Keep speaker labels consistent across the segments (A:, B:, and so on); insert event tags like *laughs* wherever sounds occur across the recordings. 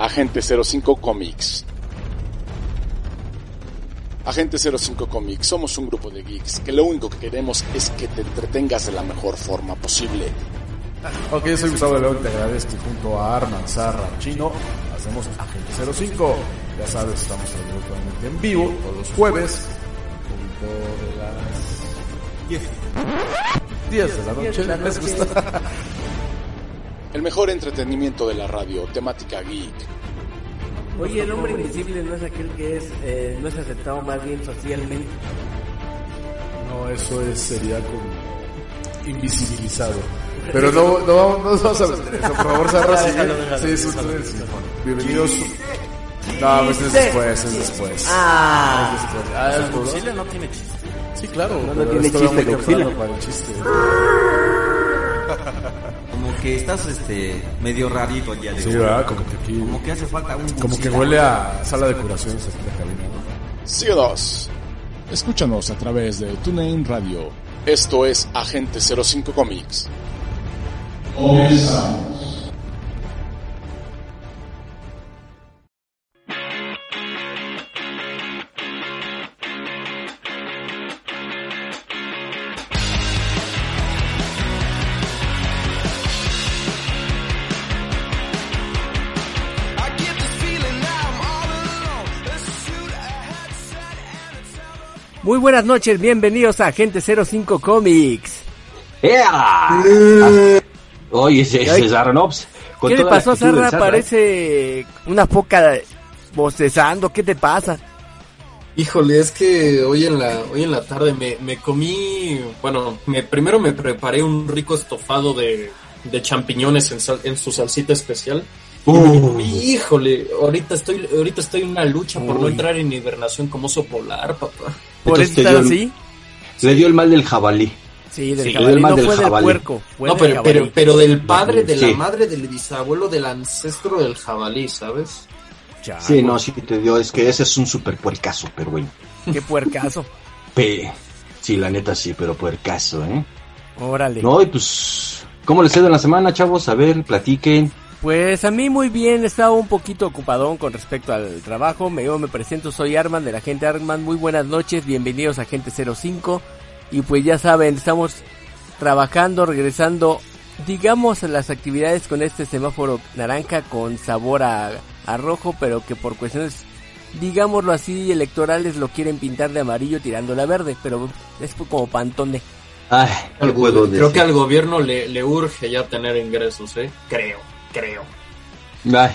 A: Agente 05 Comics. Agente 05 Comics, somos un grupo de geeks que lo único que queremos es que te entretengas de la mejor forma posible.
B: Ok, soy Gustavo de León, te agradezco y junto a Arman, Zarra, Chino, hacemos Agente 05. Ya sabes, estamos absolutamente en vivo todos los jueves, punto de las 10. 10 de la noche, ¿les gusta? *laughs*
A: El mejor entretenimiento de la radio, temática geek.
C: Oye, el hombre invisible no es aquel que es eh, no es aceptado más bien socialmente.
B: No, eso es, sería como invisibilizado. Pero no, no, no vamos a meter eso, por favor,
C: déjalo,
B: Sí, es un
C: déjalo.
B: sí, Bienvenidos. No, pues es después, es después.
C: Ah.
B: Es después. Ah, es
D: no tiene chiste.
B: Sí, claro.
C: No, no tiene chiste,
B: para el chiste. *laughs*
D: Que estás este medio rarito el día de
B: Sí,
D: hoy.
B: ¿verdad? Como que aquí...
D: Como que hace falta un
B: Como que huele a sala de curaciones aquí en la cabina, ¿no?
A: CO2.
E: Escúchanos a través de TuneIn Radio.
A: Esto es Agente 05 Comics.
C: Muy buenas noches, bienvenidos a Agente 05 Comics.
F: ¡Ea! Oye, ese. Zarnops. con
C: ¿Qué le pasó a Sarra?
F: ¿eh?
C: Parece una foca bostezando, ¿qué te pasa?
G: Híjole, es que hoy en la, hoy en la tarde me, me comí, bueno, me, primero me preparé un rico estofado de, de champiñones en, sal- en su salsita especial. Comí, híjole, ahorita estoy, ahorita estoy en una lucha por no entrar en hibernación como oso polar, papá.
C: ¿Por
F: Entonces el-
C: así?
F: Le dio el mal del jabalí.
C: Sí, del
F: Sí,
C: jabalí,
F: el mal
C: no
F: del
C: fue del
F: jabalí.
C: puerco, fue
G: No,
C: del
G: pero,
C: jabalí.
G: pero, pero del padre, de
F: Sí.
G: la madre, del bisabuelo, del ancestro del jabalí, ¿sabes?
F: Sí, no, sí te dio. Es que ese es un super puercaso, pero bueno.
C: Qué puercazo. *laughs*
F: Pe. Sí, la neta sí, pero puercaso, ¿eh?
C: Órale.
F: No, y pues. ¿Cómo les ha ido en la semana, chavos? A ver, platiquen.
C: Pues a mí muy bien, estaba un poquito ocupadón con respecto al trabajo. Me, yo me presento, soy Arman de la gente Arman. Muy buenas noches, bienvenidos a Gente 05. Y pues ya saben, estamos trabajando, regresando, digamos, a las actividades con este semáforo naranja con sabor a, a rojo, pero que por cuestiones, digámoslo así, electorales lo quieren pintar de amarillo tirándole a verde, pero es como pantone.
F: Ay, ¿qué
G: Al
F: puedo
G: go- creo
F: decir?
G: que al gobierno le, le urge ya tener ingresos, ¿eh? Creo, creo.
F: Ay,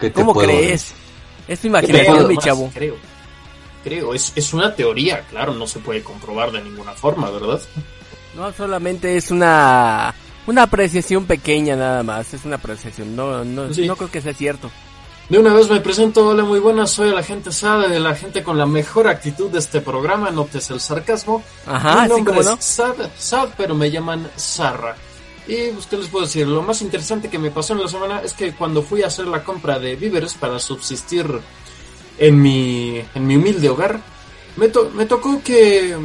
F: ¿qué te
C: ¿Cómo
F: puedo
C: crees? Es tu
G: Creo,
C: imaginación, mi chavo.
G: Creo. Creo, es, es una teoría, claro, no se puede comprobar de ninguna forma, ¿verdad?
C: No, solamente es una una apreciación pequeña nada más, es una apreciación, no no,
G: Sí.
C: no creo que sea cierto.
G: De una vez me presento, hola, muy buenas, soy la gente Sada, de la gente con la mejor actitud de este programa, notes el sarcasmo.
C: Ajá,
G: Mi nombre
C: como
G: es
C: no.
G: Sad, Sad, pero me llaman Sarra. Y pues, ¿qué les puedo decir? Lo más interesante que me pasó en la semana es que cuando fui a hacer la compra de víveres para subsistir en mi, en mi humilde hogar, me, to- me tocó que...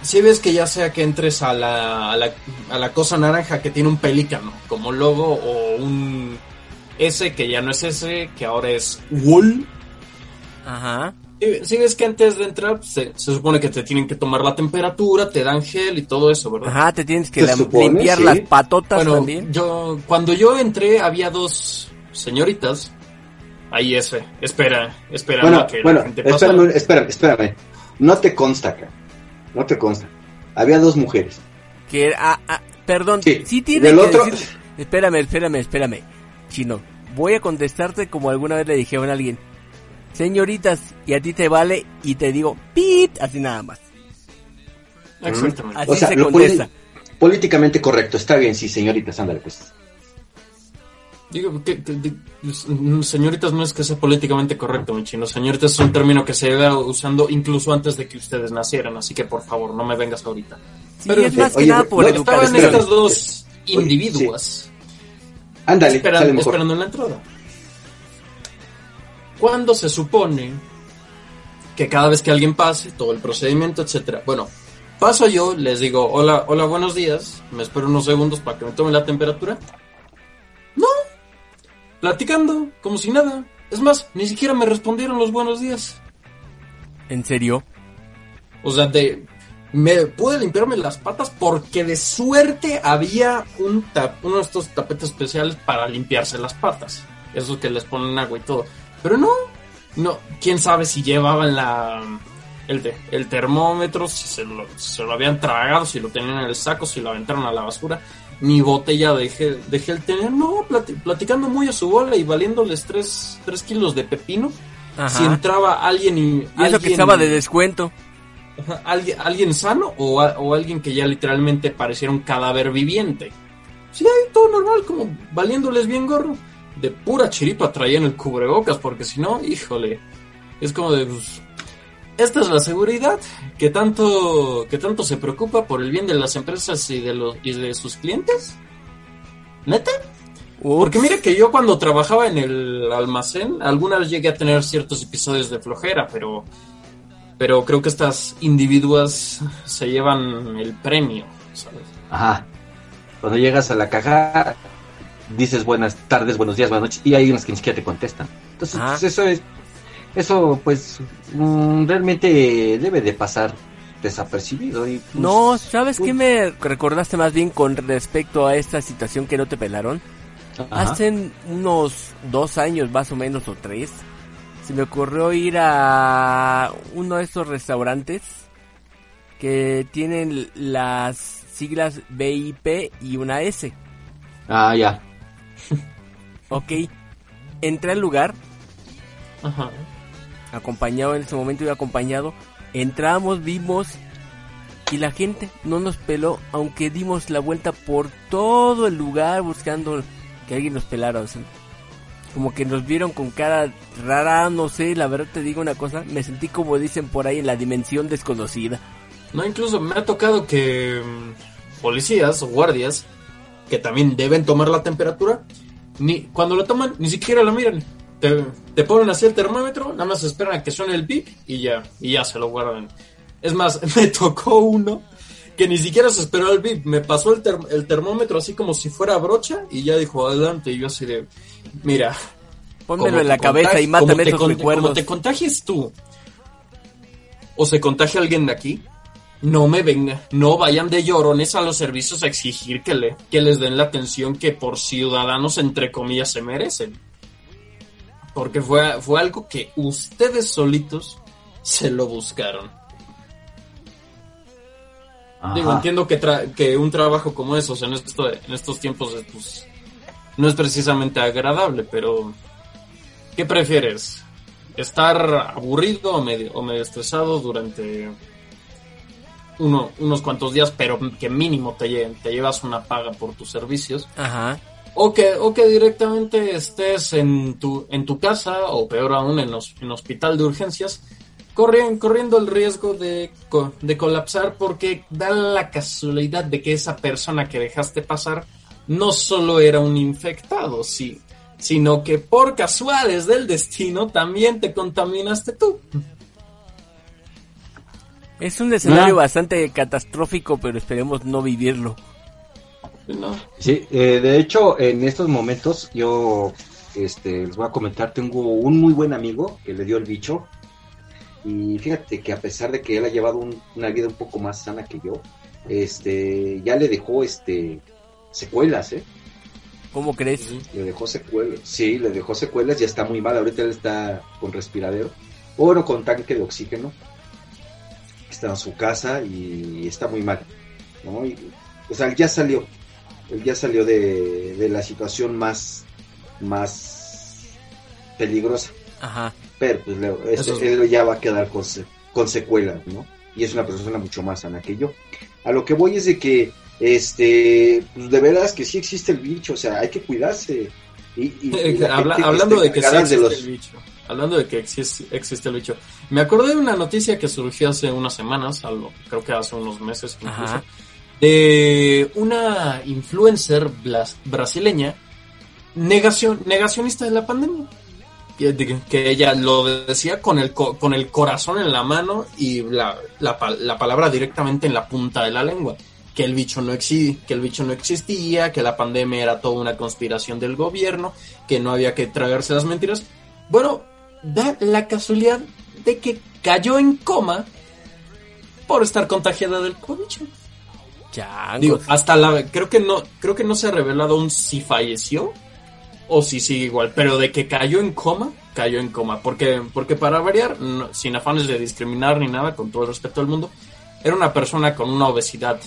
G: Si ves que ya sea que entres a la, a, la, a la cosa naranja que tiene un pelícano como logo o un S que ya no es S, que ahora es wool,
C: Ajá.
G: Si, ves que antes de entrar pues, se, se supone que te tienen que tomar la temperatura, te dan gel y todo eso, ¿verdad?
C: Ajá, te tienes que
F: supone,
C: limpiar
F: sí.
C: las patotas
G: Bueno,
C: también.
G: yo cuando yo entré había dos señoritas. Ahí ese, espera, espera
F: Bueno,
G: a que
F: bueno,
G: la gente pase.
F: espérame, espérame, espérame. No te consta, acá. No te consta. Había dos mujeres.
C: Que ah, ah, perdón,
F: Sí,
C: sí, tiene que
F: otro-
C: decir- Espérame, espérame, espérame. Chino, voy a contestarte como alguna vez le dijeron a alguien. Señoritas, y a ti te vale y te digo pit, así nada más.
G: Exactamente.
C: Así
F: O sea,
C: se contesta.
F: políticamente correcto. Está bien, sí, señoritas, ándale pues.
G: Digo, que, pues, mm, señoritas no es que sea políticamente correcto, mi chino. Señoritas es un término que se lleva usando incluso antes de que ustedes nacieran, así que por favor, no me vengas ahorita.
C: Sí,
G: Pero,
C: es más que
F: oye,
C: nada por
F: no,
C: educación.
G: Estaban estas dos
F: Oye,
G: individuas
F: Ándale,
G: esperando, esperando en la entrada. Cuando se supone que cada vez que alguien pase, todo el procedimiento, etcétera. Bueno, paso yo, les digo, hola, hola, buenos días, me espero unos segundos para que me tome la temperatura. No, platicando, como si nada. Es más, ni siquiera me respondieron los buenos días.
C: ¿En serio?
G: O sea, de, me pude limpiarme las patas porque de suerte había un tap, uno de estos tapetes especiales para limpiarse las patas. Esos que les ponen agua y todo. Pero no, no, quién sabe si llevaban la el, te- el termómetro, si se lo, si se lo habían tragado, si lo tenían en el saco, si lo aventaron a la basura. Mi botella dejé, dejé el tener, no, plati- platicando muy a su bola y valiéndoles tres, tres kilos de pepino.
C: Ajá.
G: Si entraba alguien y.
C: Eso que
G: alguien-
C: estaba de descuento.
G: ¿Alguien, alguien sano o, a- o alguien que ya literalmente pareciera un cadáver viviente? Sí, todo normal, como valiéndoles bien gorro. De pura chiripa traían el cubrebocas, porque si no, híjole, es como de... pues, esta es la seguridad que tanto, que tanto se preocupa por el bien de las empresas y de, los, y de sus clientes. ¿Neta? Porque mira que yo cuando trabajaba en el almacén, alguna vez llegué a tener ciertos episodios de flojera, pero pero creo que estas individuas se llevan el premio, ¿sabes?
F: Ajá. Cuando llegas a la caja, dices buenas tardes, buenos días, buenas noches, y hay unas que ni siquiera te contestan. Entonces,
C: Ah.
F: pues, eso es, eso pues mm, realmente debe de pasar desapercibido. Y, pues,
C: No, ¿sabes
F: pues,
C: qué me recordaste más bien con respecto a esta situación que no te pelaron?
F: ajá.
C: Hace unos dos años más o menos o tres, se me ocurrió ir a uno de estos restaurantes que tienen las siglas BIP y una S.
F: Ah, ya. *laughs*
C: Ok, entré al lugar,
G: Ajá.
C: acompañado en ese momento iba acompañado, entramos, vimos y la gente no nos peló, aunque dimos la vuelta por todo el lugar buscando que alguien nos pelara. o sea, como que nos vieron con cara rara, no sé, la verdad te digo una cosa, me sentí como dicen por ahí en la dimensión desconocida.
G: No, incluso me ha tocado que mm, policías o guardias, que también deben tomar la temperatura, ni cuando lo toman, ni siquiera la miran. Te, te ponen así el termómetro, nada más esperan a que suene el bip y ya, y ya se lo guardan. Es más, *laughs* me tocó uno que ni siquiera se esperó el bip, me pasó el, term- el termómetro así como si fuera brocha y ya dijo adelante y yo así de, mira,
C: Pónmelo en la cabeza y mátame esos recuerdos.
G: Como te contagies tú o se contagia alguien de aquí, no me venga, no vayan de llorones a los servicios a exigir que, le, que les den la atención que por ciudadanos, entre comillas, se merecen. Porque fue, fue algo que ustedes solitos se lo buscaron. Digo, entiendo que, tra- que un trabajo como esos en, esto, en estos tiempos es, pues, no es precisamente agradable, pero ¿qué prefieres? ¿Estar aburrido o medio, o medio estresado durante uno, unos cuantos días, pero que mínimo te, lle- te llevas una paga por tus servicios?
C: Ajá.
G: O que, o que directamente estés en tu, en tu casa, o peor aún, en, hos- en hospital de urgencias, corriendo, corriendo el riesgo de, de colapsar porque da la casualidad de que esa persona que dejaste pasar no solo era un infectado, sí, sino que por casuales del destino también te contaminaste tú.
C: Es un escenario bastante catastrófico, pero esperemos no vivirlo.
G: ¿no?
F: Sí, eh, de hecho, en estos momentos yo este, les voy a comentar, tengo un muy buen amigo que le dio el bicho. Y fíjate que a pesar de que él ha llevado un- una vida un poco más sana que yo, este, ya le dejó este, secuelas, ¿eh?
C: ¿Cómo crees?
F: Le dejó secuelas. Sí, le dejó secuelas, ya está muy mal. Ahorita él está con respiradero. O bueno, con tanque de oxígeno. Está en su casa y está muy mal. ¿no? Y, o sea, él ya salió. Él ya salió de, de la situación más, más peligrosa.
C: Ajá.
F: Pero pues le- este-
G: Eso es-
F: él ya va a quedar con, con secuelas, ¿no? Y es una persona mucho más sana que yo. A lo que voy es de que este, pues de veras que sí existe el bicho, o sea, hay que cuidarse. Y, y- y *laughs* la
G: habla-
F: gente
G: hablando de que sí
F: de
G: existe
F: los-
G: el bicho. Hablando de que existe, existe el bicho. Me acordé de una noticia que surgió hace unas semanas, algo, creo que hace unos meses incluso,
C: Ajá.
G: de una influencer brasileña negación, negacionista de la pandemia. Que, ella lo decía con el, co- con el corazón en la mano y la, la, la palabra directamente en la punta de la lengua. Que el bicho no exi- que el bicho no existía, que la pandemia era toda una conspiración del gobierno, que no había que tragarse las mentiras. Bueno, da la casualidad de que cayó en coma por estar contagiada del cobicho.
C: Changos.
G: Digo, hasta la creo que no creo que no se ha revelado aún si falleció o si sigue igual, pero de que cayó en coma, cayó en coma, porque porque para variar, no- sin afanes de discriminar ni nada, con todo el respeto del mundo, era una persona con una obesidad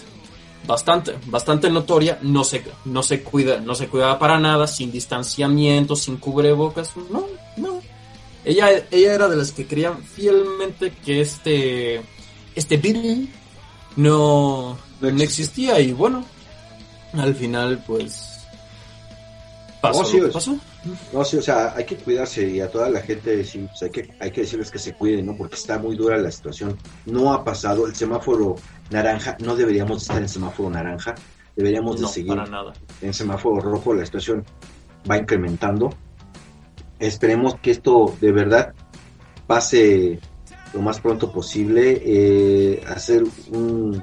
G: bastante bastante notoria, no se no se cuida, no se cuidaba para nada, sin distanciamiento, sin cubrebocas, no, no. Ella ella era de las que creían fielmente que este este virus no,
F: No
G: existía y bueno, al final pues pasó
F: No, sí,
G: pasó.
F: No, sí, o sea, hay que cuidarse y a toda la gente, sí, pues hay que, hay que decirles que se cuiden, ¿no? Porque está muy dura la situación. No ha pasado el semáforo naranja, no deberíamos estar en semáforo naranja, deberíamos de
G: No,
F: seguir
G: para nada.
F: en semáforo rojo, la situación va incrementando. Esperemos que esto de verdad pase lo más pronto posible, eh, hacer un,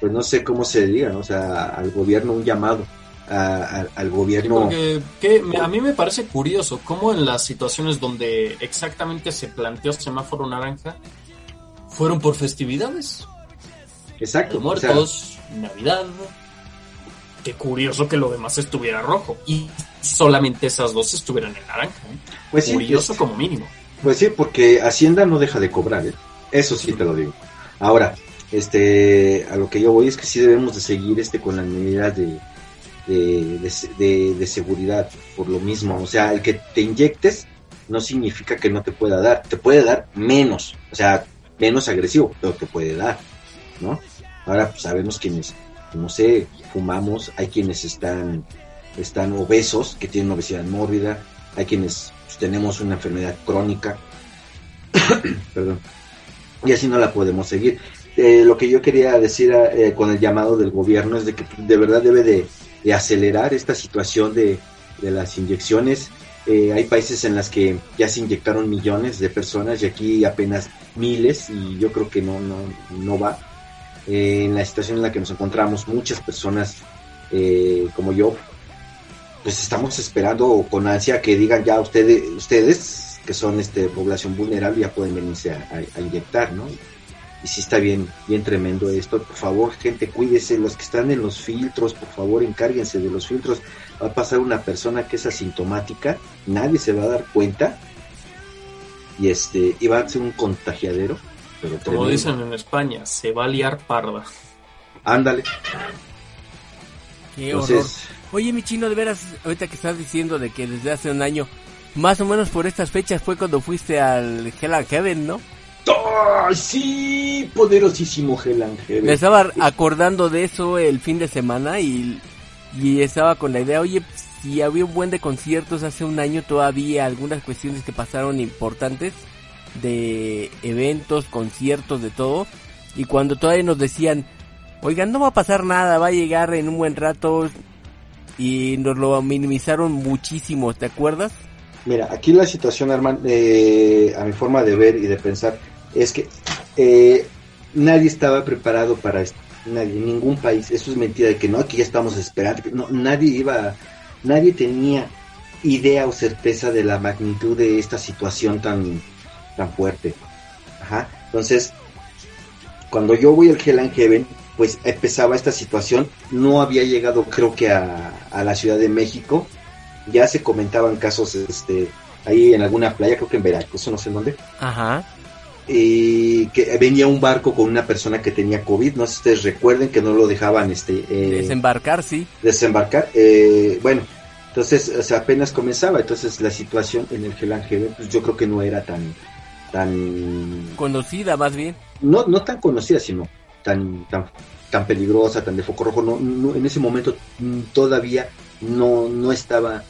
F: pues no sé cómo se diga, ¿no? o sea, al gobierno un llamado, a- a- al gobierno...
G: Porque que a mí me parece curioso cómo en las situaciones donde exactamente se planteó semáforo naranja fueron por festividades,
F: Exacto.
G: de
F: o sea,
G: muertos, Navidad. Qué curioso que lo demás estuviera rojo y solamente esas dos estuvieran en naranja. ¿eh?
F: pues sí,
G: curioso
F: pues-
G: como mínimo.
F: Pues sí, porque Hacienda no deja de cobrar, ¿eh? Eso sí te lo digo. Ahora, este, a lo que yo voy es que sí debemos de seguir este con las medidas de, de, de, de- de seguridad, por lo mismo. O sea, el que te inyectes no significa que no te pueda dar, te puede dar menos, o sea, menos agresivo, pero te puede dar, ¿no? Ahora, pues sabemos quienes, no sé, fumamos, hay quienes están, están obesos, que tienen obesidad mórbida, hay quienes pues, tenemos una enfermedad crónica, *coughs* perdón, y así no la podemos seguir. Eh, lo que yo quería decir eh, con el llamado del gobierno es de que de verdad debe de, de acelerar esta situación de, de las inyecciones. Eh, hay países en las que ya se inyectaron millones de personas y aquí apenas miles y yo creo que no, no, no va. Eh, en la situación en la que nos encontramos, muchas personas eh, como yo, pues estamos esperando con ansia que digan ya ustedes, ustedes que son este población vulnerable ya pueden venirse a, a- a inyectar, ¿no? Y sí está bien, bien tremendo esto. Por favor, gente, cuídese. Los que están en los filtros, por favor, encárguense de los filtros. Va a pasar una persona que es asintomática, nadie se va a dar cuenta. Y este, y va a ser un contagiadero. Pero
G: Como
F: tremendo.
G: dicen en España, se va a liar parda.
F: Ándale.
C: Qué horror. Oye, mi chino, de veras, ahorita que estás diciendo de que desde hace un año, más o menos por estas fechas fue cuando fuiste al Hell and Heaven, ¿no?
F: ¡ay, sí! Poderosísimo Hell Angel.
C: Me estaba acordando de eso el fin de semana y, y estaba con la idea, oye, si había un buen de conciertos hace un año todavía, algunas cuestiones que pasaron importantes de eventos, conciertos, de todo, y cuando todavía nos decían, oigan, no va a pasar nada, va a llegar en un buen rato, y nos lo minimizaron muchísimo, ¿te acuerdas?
F: Mira, aquí la situación, Arman, eh, a mi forma de ver y de pensar, es que eh, nadie estaba preparado para esto. Nadie, ningún país. Eso es mentira de que no, aquí ya estamos esperando. No, nadie iba, nadie tenía idea o certeza de la magnitud de esta situación tan, tan fuerte. Ajá. Entonces, cuando yo voy al Hell and Heaven, pues empezaba esta situación. No había llegado, creo que a, a la Ciudad de México ya se comentaban casos este ahí en alguna playa, creo que en Veracruz, o no sé en dónde,
C: Ajá.
F: y que venía un barco con una persona que tenía COVID, no sé si ustedes recuerden que no lo dejaban este eh,
C: Desembarcar, sí.
F: desembarcar, eh, bueno, entonces o sea, apenas comenzaba, entonces la situación en el Heaven, pues yo creo que no era tan, tan,
C: Conocida más bien.
F: no, no tan conocida, sino tan, tan, tan peligrosa, tan de foco rojo. No, no- en ese momento mm, todavía no, no estaba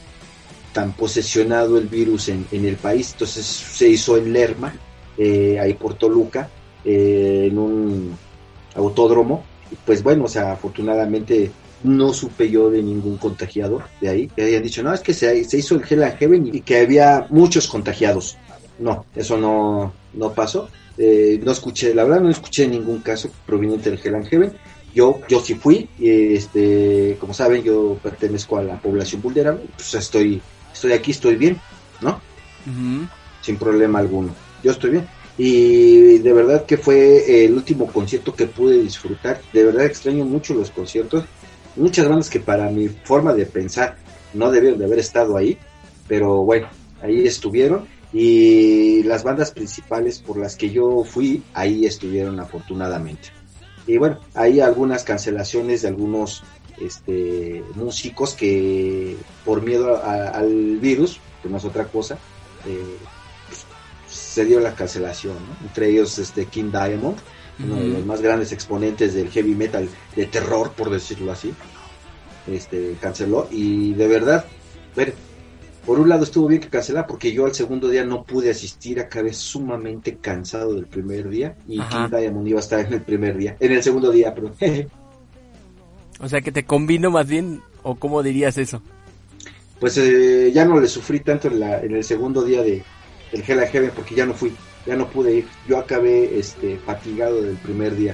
F: tan posesionado el virus en, en el país. Entonces se hizo en Lerma, eh, ahí por Toluca, eh, en un autódromo. Pues bueno, o sea, afortunadamente no supe yo de ningún contagiado de ahí. Que hayan dicho, no, es que se, se hizo el Hell and Heaven y que había muchos contagiados. No, eso no, no pasó. Eh, no escuché, la verdad no escuché ningún caso proveniente del Hell and Heaven. Yo, yo sí fui, y, este, como saben, yo pertenezco a la población vulnerable, pues estoy, estoy aquí, estoy bien, ¿no? Sin problema alguno. Yo estoy bien. Y de verdad que fue el último concierto que pude disfrutar. De verdad extraño mucho los conciertos. Muchas bandas que para mi forma de pensar no debieron de haber estado ahí. Pero bueno, ahí estuvieron. Y las bandas principales por las que yo fui, ahí estuvieron afortunadamente. Y bueno, hay algunas cancelaciones de algunos este, músicos que por miedo a- al virus, que no es otra cosa, eh, se dio la cancelación, ¿no? entre ellos este King Diamond, uno de los más grandes exponentes del heavy metal de terror, por decirlo así, este canceló y de verdad, ver, por un lado estuvo bien que cancelara porque yo al segundo día no pude asistir, acabé sumamente cansado del primer día y. King Diamond iba a estar en el primer día, en el segundo día, pero *laughs*
C: O sea, que te combino más bien, o cómo dirías eso.
F: pues eh, ya no le sufrí tanto en, la, en el segundo día de el Hell and Heaven porque ya no fui, ya no pude ir. Yo acabé este fatigado del primer día.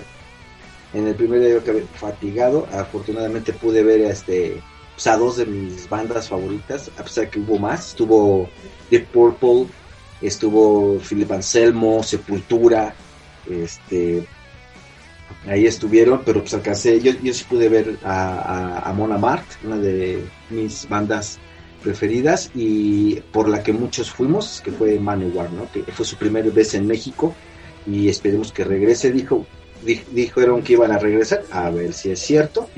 F: En el primer día yo acabé fatigado. Afortunadamente pude ver este pues, a dos de mis bandas favoritas, a pesar que hubo más. Estuvo Deep Purple, estuvo Philip Anselmo, Sepultura, este ahí estuvieron, pero pues alcancé, yo, yo sí pude ver a, a, a Mona Mart, una de mis bandas preferidas y por la que muchos fuimos, que fue Manowar, ¿no? Que fue su primera vez en México y esperemos que regrese, dijo, di- dijeron que iban a regresar, a ver si es cierto,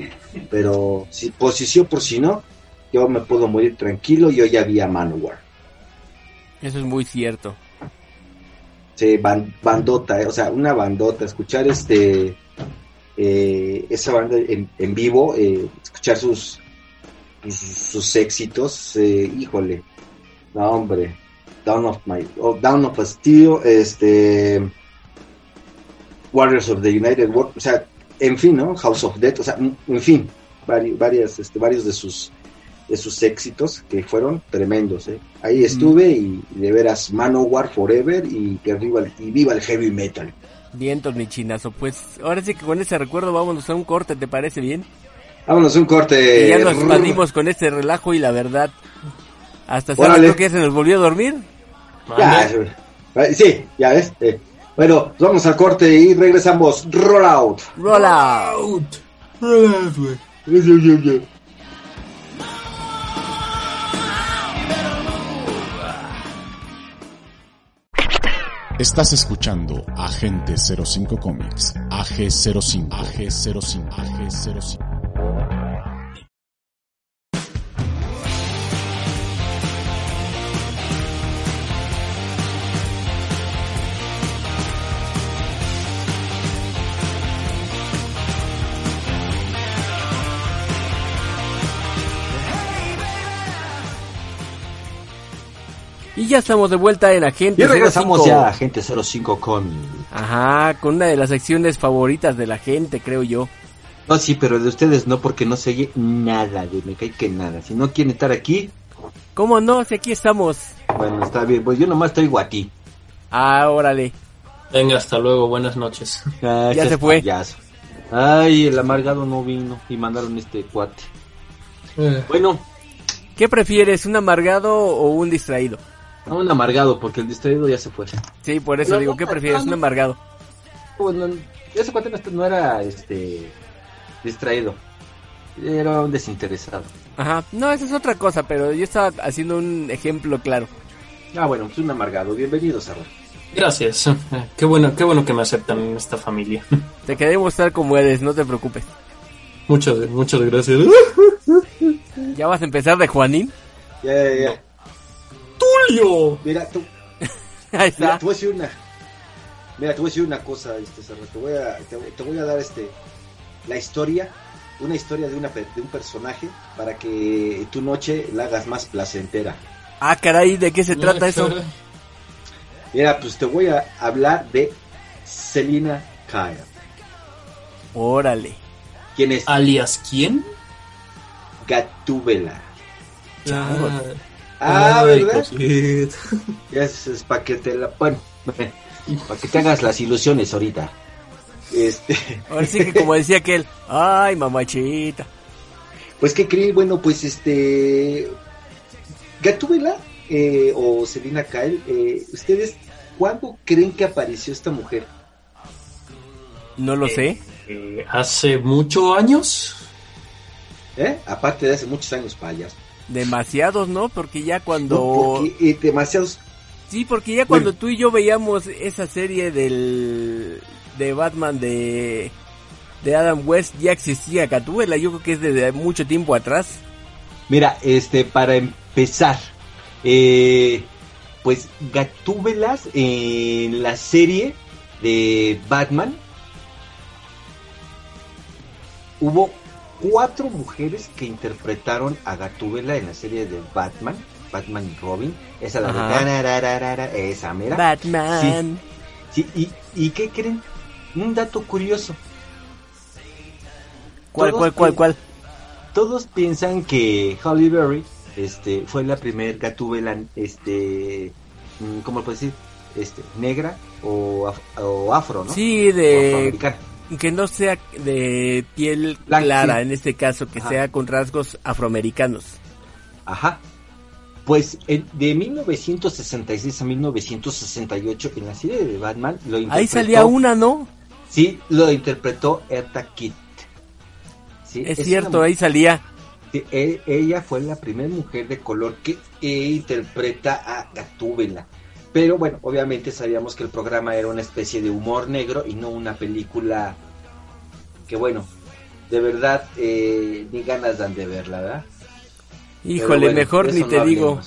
F: pero si sí o por si no, yo me puedo morir tranquilo, yo ya vi a Manowar.
C: Eso es muy cierto.
F: Sí, ban- bandota, eh, o sea, una bandota, escuchar este eh, esa banda en, en vivo, eh, escuchar sus, sus sus éxitos, eh, híjole, no hombre, Down of My, oh, Down of Steel, este Warriors of the United World, o sea, en fin, ¿no? House of Death, o sea, en fin, vari- varias, este, varios de sus de sus éxitos que fueron tremendos, ¿eh? Ahí estuve y, y de veras Manowar Forever y que arriba el- y viva el heavy metal.
C: Bien, tornichinazo. Pues ahora sí que con ese recuerdo vámonos a un corte, ¿te parece bien?
F: Vámonos un corte.
C: y ya nos expandimos con este relajo y la verdad. Hasta creo que se nos volvió a dormir.
F: Ya, eh, sí, ya ves. eh. Bueno, vamos al corte y regresamos. Roll out.
C: Roll out.
E: Estás escuchando Agente 05 Comics. AG05. AG05. AG05.
C: Y ya estamos de vuelta en Agente
F: Y regresamos
C: 05.
F: ya a Agente 05 con...
C: Ajá, con una de las secciones favoritas de la gente, creo yo.
F: No, sí, pero de ustedes no, porque no se oye nada, de me cae que nada. Si no quieren estar aquí,
C: ¿Cómo no? Si aquí estamos.
F: bueno, está bien. Pues yo nomás a ti.
C: Ah, órale.
G: Venga, hasta luego, buenas noches.
F: Ah,
C: Ya se fue.
F: payaso. Ay, el amargado no vino y mandaron este cuate. Bueno,
C: ¿Qué prefieres, un amargado o un distraído?
F: No un amargado, porque el distraído ya se fue.
C: Sí, por eso digo,
F: no,
C: ¿qué
F: no,
C: prefieres,
F: no.
C: un amargado?
F: Bueno, ese cuate no, no era este distraído. Era un desinteresado.
C: Ajá, no, esa es otra cosa, pero yo estaba haciendo un ejemplo claro.
F: Ah, bueno, pues un amargado. Bienvenido, Sarra.
G: Gracias. Qué bueno, qué bueno que me aceptan en esta familia.
C: Te queremos estar como eres, no te preocupes.
G: Muchas, muchas gracias.
C: ¿Ya vas a empezar de Juanín?
F: Ya, ya, ya.
G: ¡Tulio!
F: Mira, tú, *laughs*
C: Ahí
F: mira,
C: está.
F: te voy a decir una. Mira, te voy a decir una cosa, este, Sarra, te voy a, te, te voy a dar este, la historia, una historia de, una, pe- de un personaje para que tu noche la hagas más placentera.
C: Ah, caray, ¿de qué se trata
G: Ah,
C: eso?
F: Mira, pues te voy a hablar de Selina Kyle.
C: Órale.
F: ¿Quién es?
G: ¿Alias quién?
F: Gatúbela.
C: Chango.
F: Ah,
G: Ay,
F: ¿verdad? *laughs* Ya es, es para que te la... Bueno, para que te hagas las ilusiones ahorita. Este...
C: Ahora sí que como decía aquel, ay, mamachita.
F: Pues que creen, bueno, pues este Gatúbela eh, o Selina Kyle, eh, ustedes cuándo creen que apareció esta mujer?
C: No lo sé.
G: Eh, Hace muchos años.
F: ¿Eh? Aparte de hace muchos años allá.
C: Demasiados, ¿no? Porque ya
F: No,
C: cuando...
F: porque eh, demasiados.
C: Sí, porque ya cuando
F: Bueno.
C: tú y yo veíamos esa serie del... de Batman de... de Adam West, ya existía Gatúbela. Yo creo que es desde mucho tiempo atrás.
F: Mira, este para empezar, eh, pues Gatúbelas en la serie de Batman hubo cuatro mujeres que interpretaron a Gatúbela en la serie de Batman, Batman y Robin, esa la
C: Ajá.
F: esa mera.
C: Batman.
F: Sí, y, ¿y qué creen? Un dato curioso.
C: ¿Cuál,
F: Todos
C: cuál, cuál, cuál?
F: Todos piensan que Halle Berry este, fue la primer Gatúbela, este, mm, ¿cómo puedo decir? Este, negra o, af- o afro, ¿no?
C: Sí, de... que no sea de piel clara,
F: sí.
C: en este caso, que
F: Ajá.
C: sea con rasgos afroamericanos.
F: Ajá. Pues de 1966 a 1968 en la serie de Batman lo interpretó.
C: Ahí salía una, ¿no?
F: Sí, lo interpretó Erta Kitt. Sí,
C: Es cierto, ahí salía.
F: Sí, e- ella fue la primera mujer de color que interpreta a Gatúbela. Pero bueno, obviamente sabíamos que el programa era una especie de humor negro y no una película que bueno, de verdad eh, ni ganas dan de verla, ¿verdad?
C: Híjole,
F: bueno,
C: mejor ni te
F: no
C: digo.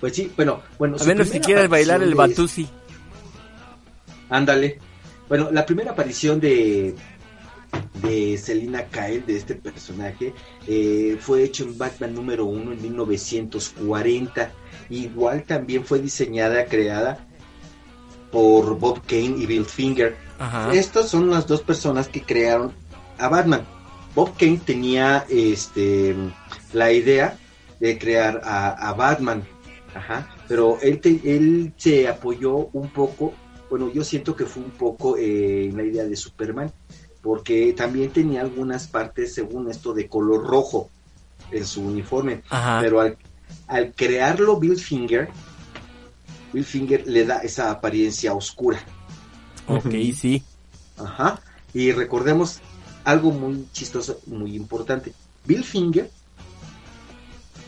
F: Pues sí, bueno, bueno.
C: A menos si quieres bailar el batusi.
F: Ándale. Bueno, la primera aparición de de Selina Kyle, de este personaje, eh, fue hecho en Batman número uno en 1940. Igual también fue diseñada, creada por Bob Kane y Bill Finger.
C: Ajá.
F: Estas son las dos personas que crearon a Batman. Bob Kane tenía este la idea de crear a, a Batman, Ajá. pero él, te- él se apoyó un poco, bueno, yo siento que fue un poco eh, en la idea de Superman, porque también tenía algunas partes, según esto, de color rojo en su uniforme,
C: Ajá.
F: pero al, al crearlo Bill Finger, Bill Finger le da esa apariencia oscura.
C: Ok, sí.
F: Ajá. Y recordemos algo muy chistoso, muy importante. Bill Finger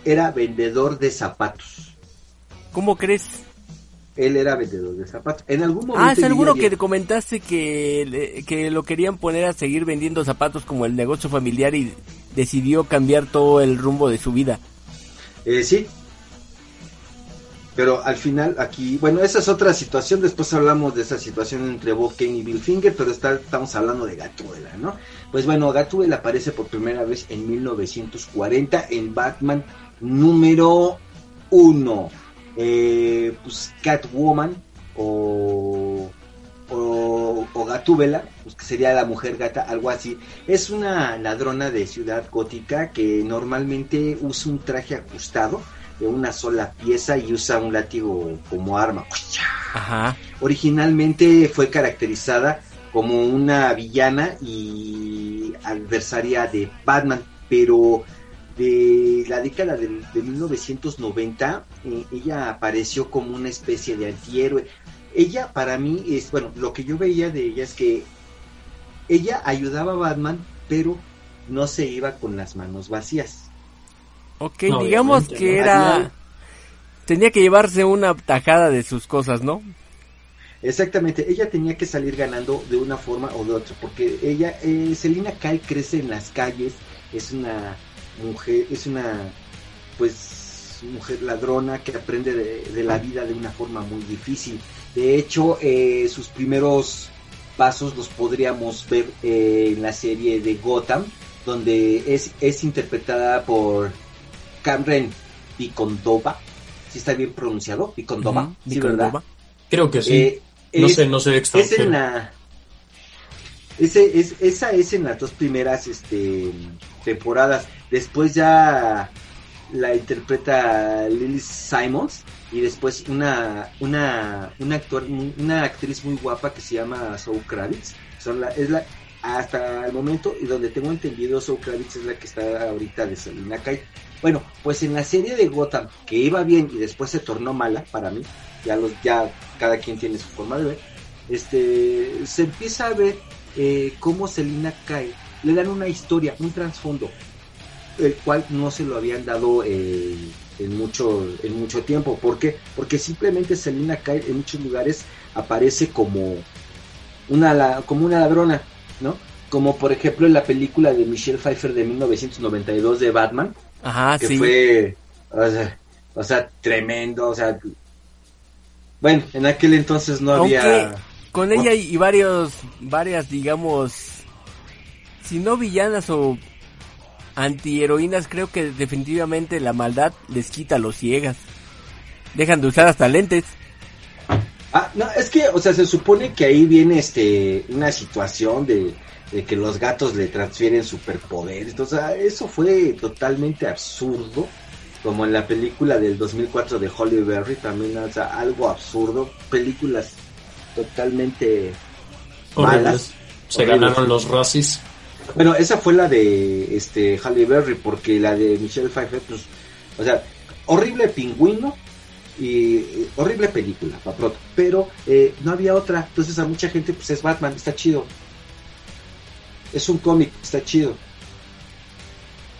F: era vendedor de zapatos.
C: ¿Cómo crees?
F: Él era vendedor de zapatos. En algún momento.
C: Ah, es alguno que comentaste que, le- que lo querían poner a seguir vendiendo zapatos como el negocio familiar y decidió cambiar todo el rumbo de su vida.
F: Eh, sí. Pero al final aquí, bueno, esa es otra situación. Después hablamos de esa situación entre Bob Kane y Bill Finger, pero está, estamos hablando de Gatúbela, ¿no? Pues bueno, Gatúbela aparece por primera vez en 1940 en Batman número 1. Eh, pues Catwoman o, o, o Gatúbela, pues que sería la mujer gata, algo así. Es una ladrona de ciudad gótica que normalmente usa un traje ajustado de una sola pieza y usa un látigo como arma.
C: Ajá.
F: Originalmente fue caracterizada como una villana y adversaria de Batman, pero de la década de, 1990 eh, ella apareció como una especie de antihéroe. Ella para mí es, bueno, lo que yo veía de ella es que ella ayudaba a Batman, pero no se iba con las manos vacías.
C: Ok,
G: No,
C: digamos que
F: ¿no?
C: era... Tenía que llevarse una tajada de sus cosas, ¿no?
F: Exactamente, ella tenía que salir ganando de una forma o de otra, porque ella, eh, Selina Kyle crece en las calles, es una mujer, es una, pues, mujer ladrona que aprende de, de la vida de una forma muy difícil. De hecho, eh, sus primeros pasos los podríamos ver eh, en la serie de Gotham, donde es, es interpretada por Cameron Picondova. Si está bien pronunciado, Picondova.
C: Ujú,
F: ¿sí, verdad?
G: Creo que sí.
F: Eh,
G: no
F: es-
G: sé, no sé
F: es en la ese, es, esa es en las dos primeras este, temporadas. Después ya la interpreta Lily Simons y después una una una una actriz muy guapa que se llama Zoe Kravitz. Son la, es la hasta el momento y donde tengo entendido Zoe Kravitz es la que está ahorita de Selina Kyle. Bueno, pues en la serie de Gotham que iba bien y después se tornó mala para mí. Ya los ya cada quien tiene su forma de ver. Este se empieza a ver eh, cómo Selina Kyle le dan una historia, un trasfondo, el cual no se lo habían dado eh, en mucho en mucho tiempo. ¿Por qué? Porque simplemente Selina Kyle en muchos lugares aparece como una como una ladrona, ¿no? Como por ejemplo en la película de Michelle Pfeiffer de 1992 de Batman,
C: Ajá,
F: que
C: sí.
F: fue o sea, o sea, tremendo, o sea, bueno, en aquel entonces no
C: Aunque
F: había
C: con ella y varios, varias, digamos, si no villanas o antiheroínas, creo que definitivamente la maldad les quita a los ciegas. Dejan de usar hasta lentes.
F: Ah, no, es que, o sea, se supone que ahí viene este una situación de, de que los gatos le transfieren superpoderes. O sea, eso fue totalmente absurdo. Como en la película del 2004 de Holly Berry, también, o sea, algo absurdo. Películas totalmente
G: Horribles.
F: malas.
G: Se
F: Horribles.
G: ganaron los racis.
F: Bueno, esa fue la de este Halle Berry, porque la de Michelle Pfeiffer, pues, o sea, horrible pingüino y eh, horrible película, pa' pronto. Pero eh, no había otra, entonces a mucha gente, pues es Batman, está chido. Es un cómic, está chido.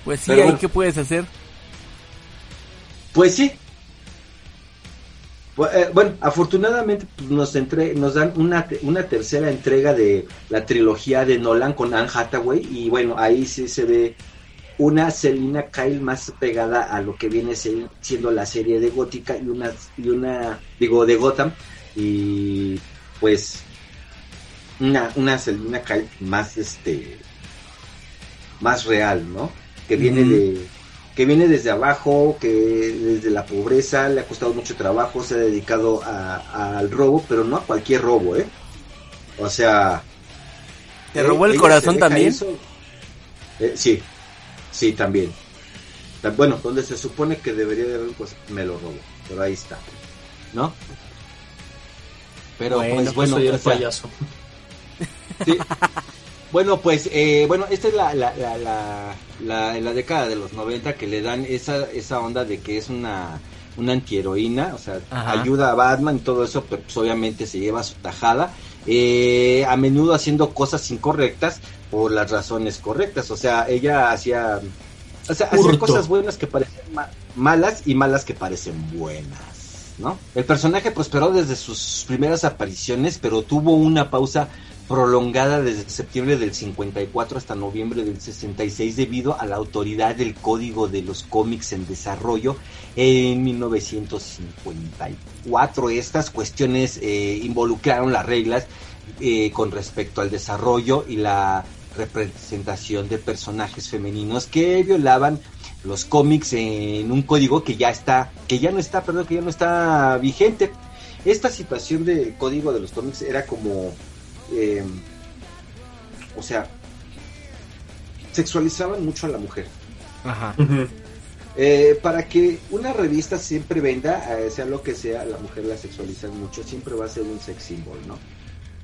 C: Pues sí,
F: Pero
C: ahí
F: bueno.
C: qué puedes hacer.
F: Pues sí. Eh, Bueno, afortunadamente pues, nos, entre, nos dan una, una tercera entrega de la trilogía de Nolan con Anne Hathaway y bueno, ahí sí se ve una Selina Kyle más pegada a lo que viene siendo la serie de Gótica y una, y una digo, de Gotham y pues una, una Selina Kyle más este más real, ¿no? Que viene de que viene desde abajo, que desde la pobreza le ha costado mucho trabajo, se ha dedicado a- al robo, pero no a cualquier robo, ¿eh? O sea...
C: ¿Te
F: eh,
C: robó el corazón también?
F: Eh, sí, sí, también. Ta- Bueno, donde se supone que debería de haber, pues me lo robo, pero ahí está, ¿no? Pero
C: Bueno,
F: pues
G: Pues
F: bueno,
G: soy el payaso.
F: Sí. *laughs* Bueno, pues eh, bueno, esta es la, la, la, la, la- década de los 90 que le dan esa, esa onda de que es una, una antiheroína, o sea,
C: Ajá.
F: ayuda a Batman y todo eso, pero pues obviamente se lleva su tajada, eh, a menudo haciendo cosas incorrectas por las razones correctas, o sea, ella hacía, o sea, hacía cosas buenas que parecen ma- malas y malas que parecen buenas, ¿no? El personaje prosperó desde sus primeras apariciones, pero tuvo una pausa prolongada desde septiembre del 54 hasta noviembre del 66 debido a la autoridad del Código de los Cómics en Desarrollo en 1954. Estas cuestiones eh, involucraron las reglas eh, con respecto al desarrollo y la representación de personajes femeninos que violaban los cómics en un código que ya está, que ya no está, perdón, que ya no está vigente. Esta situación del código de los cómics era como eh, o sea, sexualizaban mucho a la mujer.
C: Ajá.
F: Eh, para que una revista siempre venda, eh, sea lo que sea, la mujer la sexualizan mucho, siempre va a ser un sex symbol, ¿no?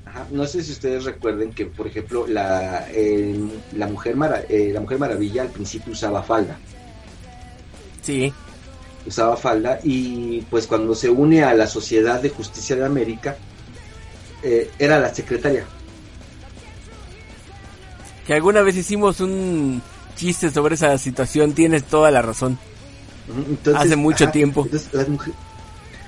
F: Ajá. No sé si ustedes recuerden que, por ejemplo, la, eh, la, mujer Mara- eh, la Mujer Maravilla al principio usaba falda.
C: Sí.
F: usaba falda y pues cuando se une a la Sociedad de Justicia de América eh, era la secretaria
C: Que alguna vez hicimos un chiste sobre esa situación, tienes toda la razón.
F: Entonces,
C: Hace mucho tiempo.
F: Entonces las, mujer-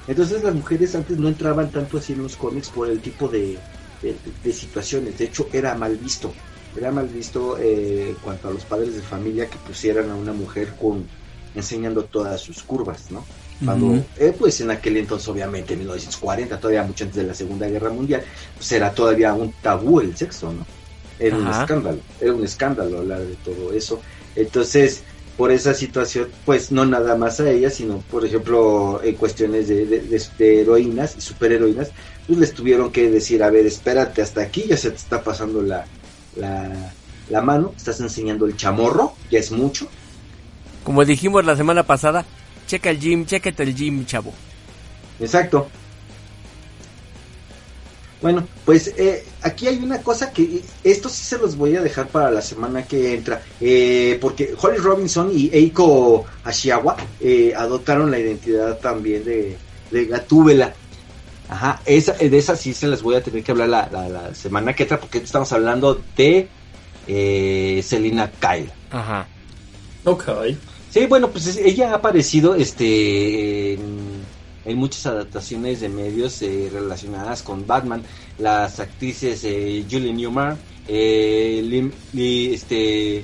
F: entonces las mujeres antes no entraban tanto así en los cómics por el tipo de, de- de situaciones. De hecho, era mal visto. Era mal visto eh, cuanto a los padres de familia que pusieran a una mujer con enseñando todas sus curvas, ¿no? Cuando, eh, pues en aquel entonces, obviamente, en 1940, todavía mucho antes de la Segunda Guerra Mundial, pues era todavía un tabú el sexo, ¿no? Era un escándalo, era un escándalo hablar de todo eso. Entonces, por esa situación, pues no nada más a ella, sino, por ejemplo, en cuestiones de, de- de- de heroínas y superheroínas, pues les tuvieron que decir, a ver, espérate hasta aquí, ya se te está pasando la, la, la mano, estás enseñando el chamorro, ya es mucho.
C: Como dijimos la semana pasada, checa el gym, chécate el gym, chavo.
F: Exacto. Bueno, pues eh, aquí hay una cosa que esto sí se los voy a dejar para la semana que entra, eh, porque Holly Robinson y Eiko Ashiawa eh, adoptaron la identidad también de, de Gatúbela. Ajá, esa, de esa sí se las voy a tener que hablar la, la- la semana que entra, porque estamos hablando de eh, Selina Kyle.
C: Ajá.
G: Ok.
F: Sí, bueno, pues es- ella ha aparecido este en, en muchas adaptaciones de medios eh, relacionadas con Batman. Las actrices eh, Julie Newmar, eh, Lee, Lee- este,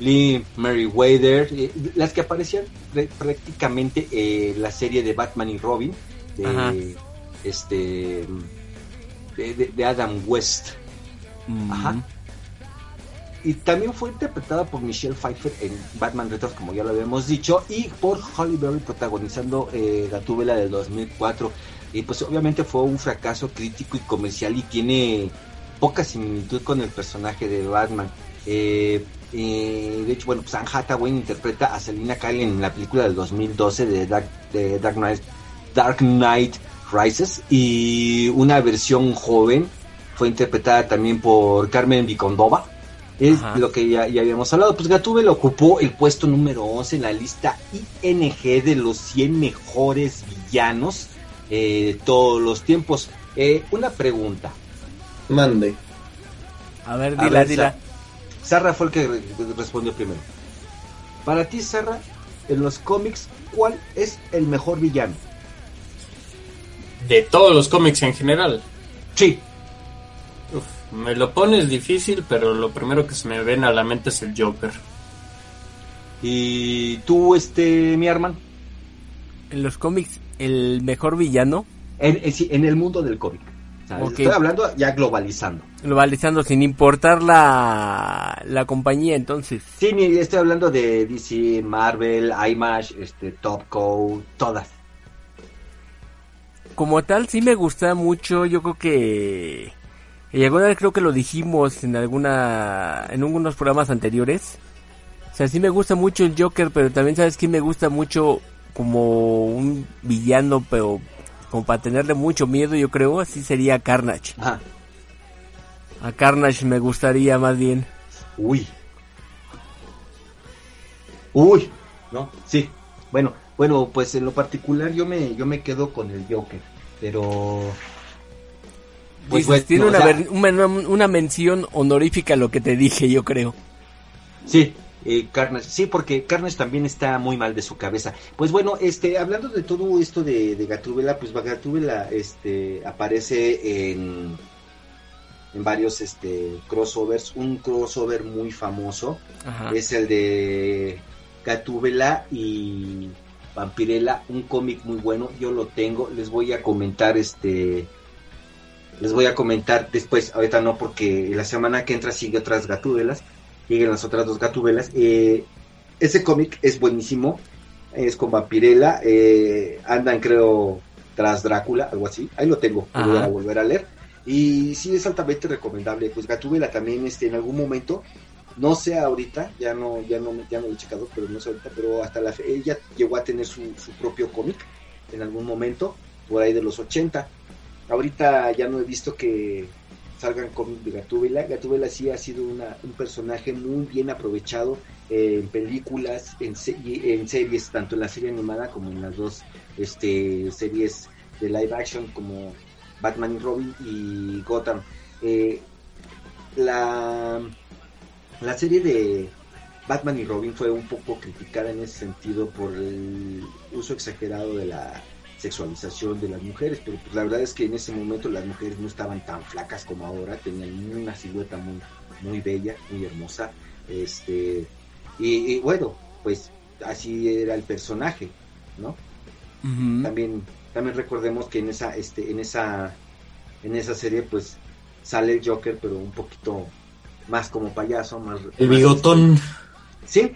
F: Lee Meriwether, eh, las que aparecían prá- prácticamente en la serie de Batman y Robin
C: Ajá.
F: de este de, de- de Adam West.
C: Mm.
F: Ajá. Y también fue interpretada por Michelle Pfeiffer en Batman Returns, como ya lo habíamos dicho, y por Holly Berry protagonizando eh, Gatúbela del 2004. Y pues obviamente fue un fracaso crítico y comercial y tiene poca similitud con el personaje de Batman. Eh, eh, de hecho, bueno, pues Anne Hathaway interpreta a Selina Kyle en la película del 2012 de Dark, de Dark Knight, Dark Knight Rises y una versión joven fue interpretada también por Carmen Vicondova. Es
C: Ajá.
F: lo que ya, ya habíamos hablado. Pues Gatúbela ocupó el puesto número 11 en la lista ING de los 100 mejores villanos eh, de todos los tiempos. Eh, una pregunta.
G: Mande.
C: A ver,
F: A
C: dila,
F: ver,
C: dila.
F: Sa- Sarra fue el que re- respondió primero. Para ti, Sarra, en los cómics, ¿cuál es el mejor villano?
G: De todos los cómics en general.
F: Sí.
G: Me lo pones difícil, pero lo primero que se me ven a la mente es el Joker.
F: ¿Y tú, este, mi Arman?
C: En los cómics, el mejor villano,
F: En, en, sí, en el mundo del cómic. Estoy hablando ya globalizando.
C: globalizando sin importar la, la compañía, entonces.
F: Sí, ni estoy hablando de DC, Marvel, IMAX, este, Topco, todas.
C: Como tal, sí me gusta mucho, yo creo que... Y alguna vez creo que lo dijimos en alguna... En algunos programas anteriores. O sea, sí me gusta mucho el Joker, pero también sabes que me gusta mucho como un villano, pero como para tenerle mucho miedo, yo creo, así sería Carnage.
F: Ajá.
C: A Carnage me gustaría más bien.
F: Uy. Uy. ¿No? Sí. Bueno, bueno, pues en lo particular yo me, yo me quedo con el Joker. Pero...
C: Dices,
F: bueno,
C: tiene una,
F: sea,
C: una, una mención honorífica lo que te dije, yo creo.
F: Sí, eh, Carnage, sí, porque Carnage también está muy mal de su cabeza. Pues bueno, este, hablando de todo esto de, de Gatúbela, pues Gatúbela, este, aparece en, en varios, este, crossovers. Un crossover muy famoso
C: Ajá.
F: es el de Gatúbela y Vampirella, un cómic muy bueno. Yo lo tengo, les voy a comentar, este, les voy a comentar después. Ahorita no, porque la semana que entra sigue otras Gatúbelas siguen las otras dos gatubelas. Eh, ese cómic es buenísimo, es con Vampirella, eh, andan creo tras Drácula, algo así, ahí lo tengo, lo voy a volver a leer. Y sí es altamente recomendable, pues Gatúbela también este, en algún momento, no sé ahorita, ya no, ya no, ya no lo he checado, pero no sé ahorita, pero hasta la fe, ella llegó a tener su, su propio cómic en algún momento, por ahí de los 80. Ahorita ya no he visto que salgan cómics de Gatúbela. Gatúbela sí ha sido una- un personaje muy bien aprovechado en películas, en, en series, tanto en la serie animada como en las dos este, series de live action como Batman y Robin y Gotham. Eh, la, la serie de Batman y Robin fue un poco criticada en ese sentido por el uso exagerado de la sexualización de las mujeres, pero pues la verdad es que en ese momento las mujeres no estaban tan flacas como ahora, tenían una silueta muy, muy bella, muy hermosa, este, y, y bueno, pues así era el personaje, ¿no? También, también recordemos que en esa, este, en esa, en esa serie, pues sale el Joker, pero un poquito más como payaso, más
G: El
F: más,
G: bigotón.
F: este, sí,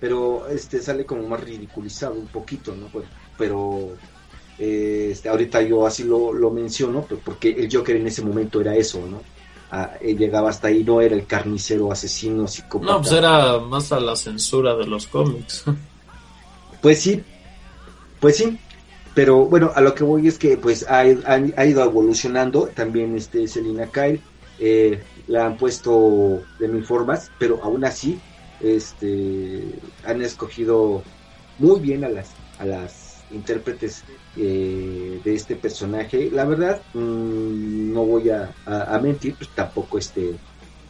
F: pero este sale como más ridiculizado un poquito, ¿no? Pues, pero este, ahorita yo así lo, lo menciono, pues, porque el Joker en ese momento era eso, ¿no? Ah, él llegaba hasta ahí, no era el carnicero asesino psicópata.
G: No, pues era más a la censura de los cómics. *laughs*
F: Pues sí, pues sí, pero bueno, a lo que voy es que pues ha, ha- ha ido evolucionando también este Selina Kyle, eh, la han puesto de mil formas, pero aún así este han escogido muy bien a las a las intérpretes eh, de este personaje. La verdad, mm, no voy a, a- a mentir, pues tampoco este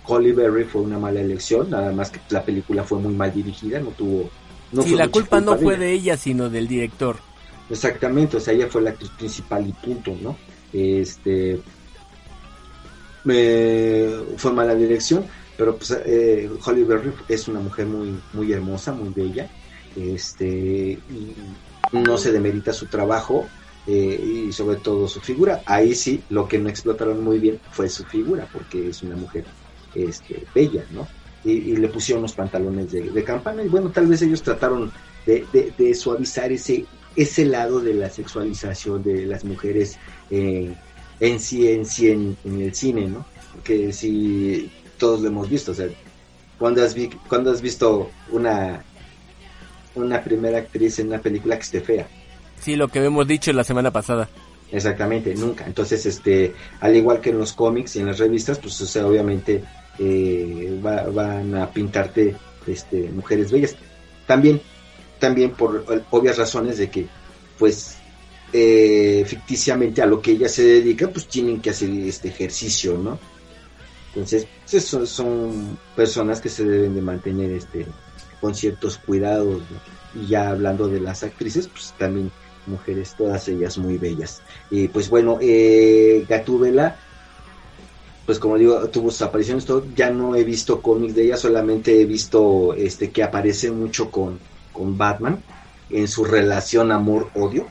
F: Holly Berry fue una mala elección, nada más que la película fue muy mal dirigida, no tuvo no
C: sí, la culpa no fue de ella, sino del director.
F: Exactamente, o sea, ella fue la actriz principal y punto, ¿no? Este eh, fue mala dirección, pero pues eh, Holly Berry es una mujer muy muy hermosa, muy bella, este y no se demerita su trabajo eh, y sobre todo su figura. Ahí sí, lo que no explotaron muy bien fue su figura, porque es una mujer este, bella, ¿no? Y, le pusieron los pantalones de, campana y bueno, tal vez ellos trataron de suavizar ese ese lado de la sexualización de las mujeres eh, en sí en sí en, en el cine, ¿no? Porque sí todos lo hemos visto, o sea, cuando has, vi- cuando has visto una una primera actriz en una película que esté fea,
C: Sí, lo que hemos dicho la semana pasada.
F: Exactamente, nunca. Entonces, este, al igual que en los cómics y en las revistas, pues, o sea, obviamente eh, va- van a pintarte, este, mujeres bellas. También, también por obvias razones de que, pues, eh, ficticiamente a lo que ella se dedica, pues tienen que hacer este ejercicio, ¿no? Entonces, pues, son, son personas que se deben de mantener, este, con ciertos cuidados, ¿no? Y ya hablando de las actrices, pues también mujeres, todas ellas muy bellas. Y pues bueno, eh, Gatúbela, pues como digo, tuvo sus apariciones, todo, ya no he visto cómics de ella, solamente he visto este que aparece mucho con, con Batman en su relación amor-odio.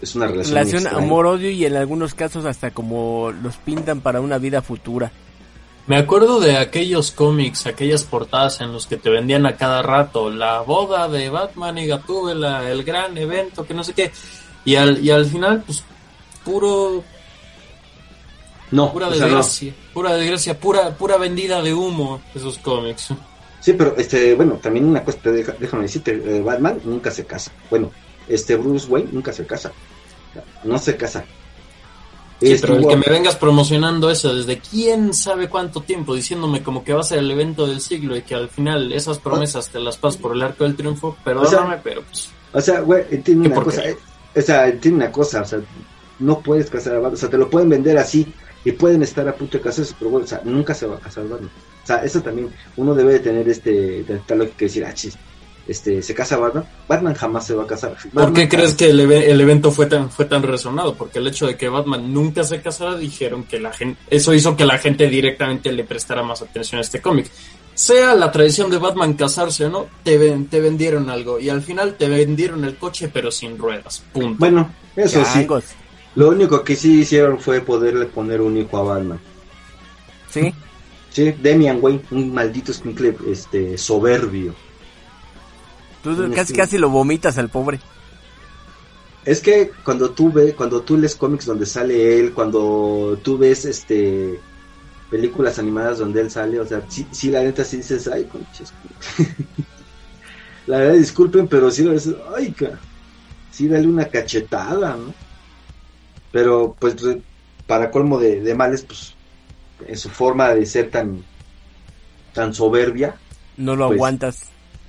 F: Es una relación,
C: Relación amor-odio y en algunos casos hasta como los pintan para una vida futura.
G: Me acuerdo de aquellos cómics, aquellas portadas en los que te vendían a cada rato la boda de Batman y Gatúbela, el gran evento, que no sé qué. Y al, y al final, pues, puro,
F: No,
G: pura
F: sea, no.
G: desgracia, pura desgracia, pura, pura vendida de humo, esos cómics.
F: Sí, pero este, bueno, también una cosa, deja- déjame decirte, eh, Batman nunca se casa. Bueno, este Bruce Wayne nunca se casa. No se casa.
G: Sí,
F: Estuvo-
G: pero el que me vengas promocionando eso desde quién sabe cuánto tiempo, diciéndome como que va a ser el evento del siglo y que al final esas promesas te las pasas por el arco del triunfo, perdóname, pero pues...
F: O sea, güey, entiende
G: ¿Qué
F: una cosa. eh, o sea, entiende una cosa. O sea, no puedes casar a Batman. O sea, te lo pueden vender así y pueden estar a punto de casarse, pero güey, o sea, nunca se va a casar Batman. O sea, eso también, uno debe de tener este, de tal lógica que decir, ah, chis, este, se casa Batman. Batman jamás se va a casar.
G: ¿Por qué crees que el, eve- el evento fue tan fue tan resonado? Porque el hecho de que Batman nunca se casara dijeron que la gente eso hizo que la gente directamente le prestara más atención a este cómic. Sea la tradición de Batman casarse o no, te ven- te vendieron algo y al final te vendieron el coche pero sin ruedas. Punto.
F: Bueno, eso sí. Lo único que sí hicieron fue poderle poner un hijo a Batman.
C: Sí.
F: Sí, Demian Wayne, un maldito escuincle, este, soberbio.
C: Tú
F: Sí,
C: casi
F: sí.
C: casi lo vomitas al pobre.
F: Es que cuando tú ves, cuando tú lees cómics donde sale él, cuando tú ves este películas animadas donde él sale, o sea, sí, sí la neta sí dices, ay, conches. *laughs* la verdad, disculpen, pero sí lo dices, ay, ca- sí dale una cachetada, ¿no? Pero pues para colmo de, de males, pues en su forma de ser tan tan soberbia,
C: No lo
F: Pues,
C: aguantas.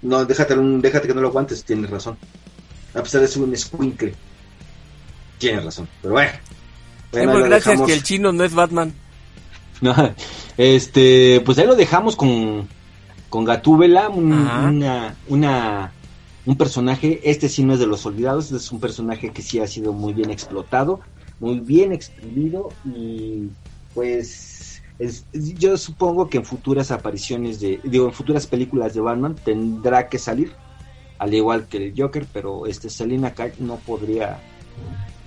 F: No, déjate, déjate que no lo aguantes, tienes razón. A pesar de ser un escuincle. Tienes razón, pero bueno. Bueno,
C: gracias que el chino no es Batman.
H: No, este, pues ahí lo dejamos con, con Gatúbela, un, una, una, un personaje, este sí no es de los olvidados, este es un personaje que sí ha sido muy bien explotado, muy bien exprimido y pues es- yo supongo que en futuras apariciones de, digo, en futuras películas de Batman tendrá que salir
F: al igual que el Joker, pero este Selina Kyle no podría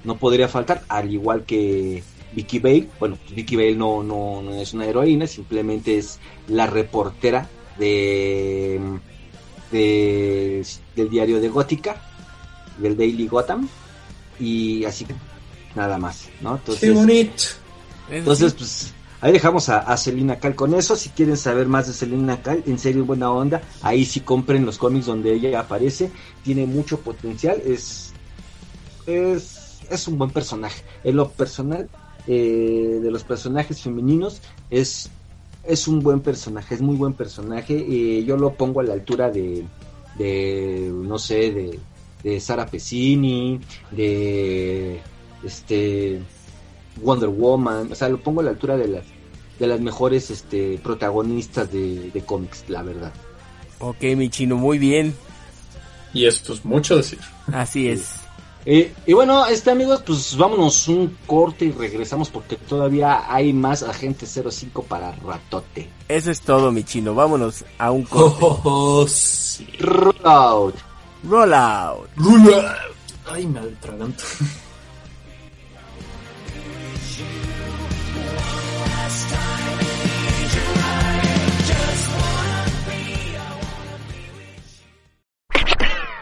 F: no podría faltar, al igual que Vicky Bale. Bueno, Vicky Bale no, no, no es una heroína, simplemente es la reportera de, de del diario de Gótica, del Daily Gotham, y así que nada más, ¿no? Entonces,
G: Qué bonito.
F: entonces, pues ahí dejamos a, a Selina Cal con eso. Si quieren saber más de Selina Cal, en serio, buena onda, ahí sí compren los cómics donde ella aparece. Tiene mucho potencial, es, es, es un buen personaje. En lo personal, eh, de los personajes femeninos, es, es un buen personaje, es muy buen personaje. Eh, yo lo pongo a la altura de, de no sé, de, de Sara Pesini, de este Wonder Woman, o sea, lo pongo a la altura de las de las mejores este protagonistas de, de cómics, la verdad.
C: Ok, mi chino, muy bien.
G: Y esto es mucho decir.
C: Así es.
F: Eh, y bueno, este amigos, pues vámonos un corte y regresamos porque todavía hay más Agente 05 para ratote.
C: Eso es todo, mi chino. Vámonos a un corte.
G: Oh, oh, sí.
F: Roll out.
C: Roll out.
G: Rula. Ay, me atraganto. *laughs*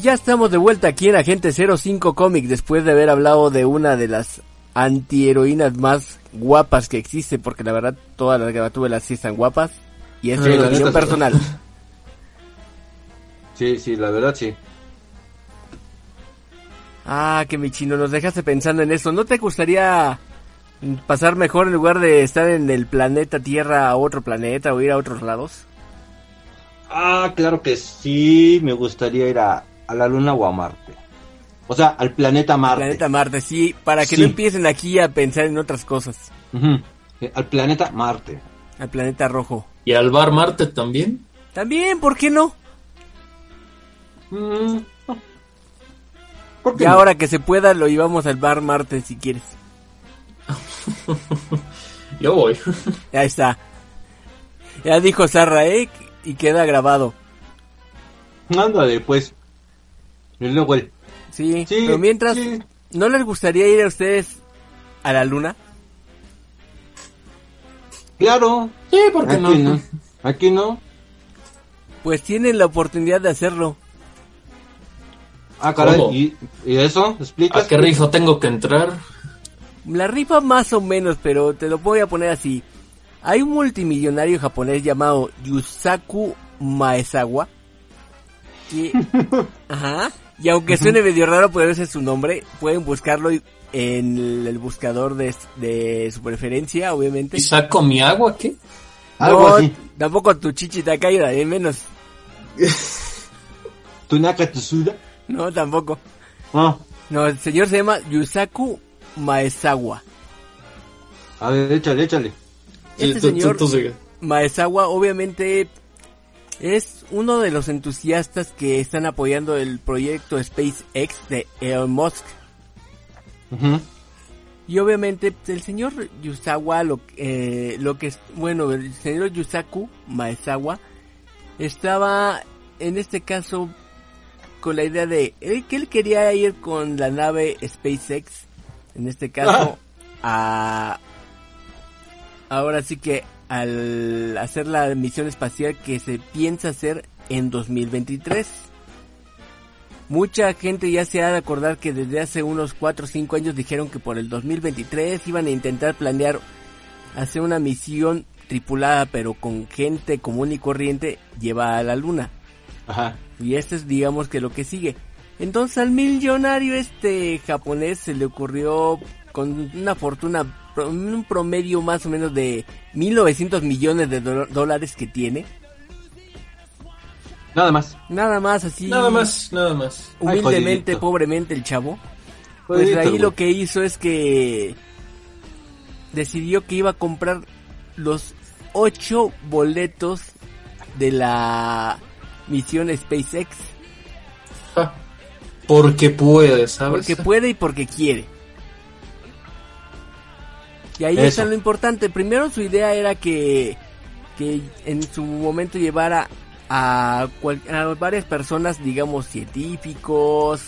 C: Ya estamos de vuelta aquí en Agente 05 Comic después de haber hablado de una de las antiheroínas más guapas que existe, porque la verdad todas las Gatúbelas sí están guapas. Y es mi opinión personal.
F: Sí, sí, la verdad sí.
C: Ah, que mi chino, nos dejaste pensando en eso. ¿No te gustaría pasar mejor en lugar de estar en el planeta Tierra a otro planeta o ir a otros lados?
F: Ah, claro que sí, me gustaría ir a, a la Luna o a Marte. O sea, al planeta Marte.
C: Planeta Marte, sí, para que
F: Sí.
C: no empiecen aquí a pensar en otras cosas.
F: Eh, Al planeta Marte.
C: Al planeta rojo.
G: ¿Y al bar Marte también?
C: También, ¿por qué no?
F: Mm, ¿Por qué
C: Y
F: no?
C: ahora que se pueda lo llevamos al bar Marte si quieres. *laughs*
G: Yo voy. *laughs*
C: Ahí está. Ya dijo Sarra, ¿eh? Y queda grabado.
F: Ándale, pues. El...
C: Sí,
F: Sí,
C: pero mientras,
F: sí.
C: ¿no les gustaría ir a ustedes a la luna?
F: Claro.
G: Sí, ¿por qué
F: Aquí
G: no?
F: no. Aquí no.
C: Pues tienen la oportunidad de hacerlo.
F: Ah, caray. ¿Y, y eso? ¿Explicas?
G: ¿A qué rifa tengo que entrar?
C: La rifa más o menos, pero te lo voy a poner así. Hay un multimillonario japonés llamado Yusaku Maezawa. Que, *laughs* ajá. Y aunque suene medio raro poder ser su nombre, pueden buscarlo en el, el buscador de, de su preferencia, obviamente.
G: ¿Y saco mi agua qué?
F: Algo
C: No,
F: así.
C: Tampoco tu chichi te caída, de menos. *laughs*
F: Tunaka Tsuda.
C: No, tampoco.
F: Ah,
C: No, el señor se llama Yusaku Maezawa.
F: a ver, échale, échale.
C: Este
G: Sí, tú-
C: señor-
G: tú- tú.
C: Maezawa obviamente es uno de los entusiastas que están apoyando el proyecto SpaceX de Elon Musk. Y obviamente pues, el señor Yusawa, lo, eh, lo que es, bueno, el señor Yusaku Maezawa estaba en este caso con la idea de él, que él quería ir con la nave SpaceX, en este caso, *laughs* a ahora sí que al hacer la misión espacial que se piensa hacer en 2023. Mucha gente ya se ha de acordar que desde hace unos 4 o 5 años dijeron que por el 2023 iban a intentar planear hacer una misión tripulada pero con gente común y corriente lleva a la luna.
F: Ajá.
C: Y este es digamos que lo que sigue. Entonces al millonario este japonés se le ocurrió con una fortuna, un promedio más o menos de 1900 millones de dólares que tiene.
F: Nada más.
C: Nada más así.
G: Nada más, nada más.
C: Humildemente, pobremente el chavo. Pues ahí lo que hizo es que decidió que iba a comprar los ocho boletos de la misión SpaceX.
G: Ja. Porque puede, ¿sabes?
C: Porque puede y porque quiere. Y ahí
H: Eso.
C: está lo importante. Primero su idea era que, que en su momento llevara a, cual- a varias personas, digamos, científicos,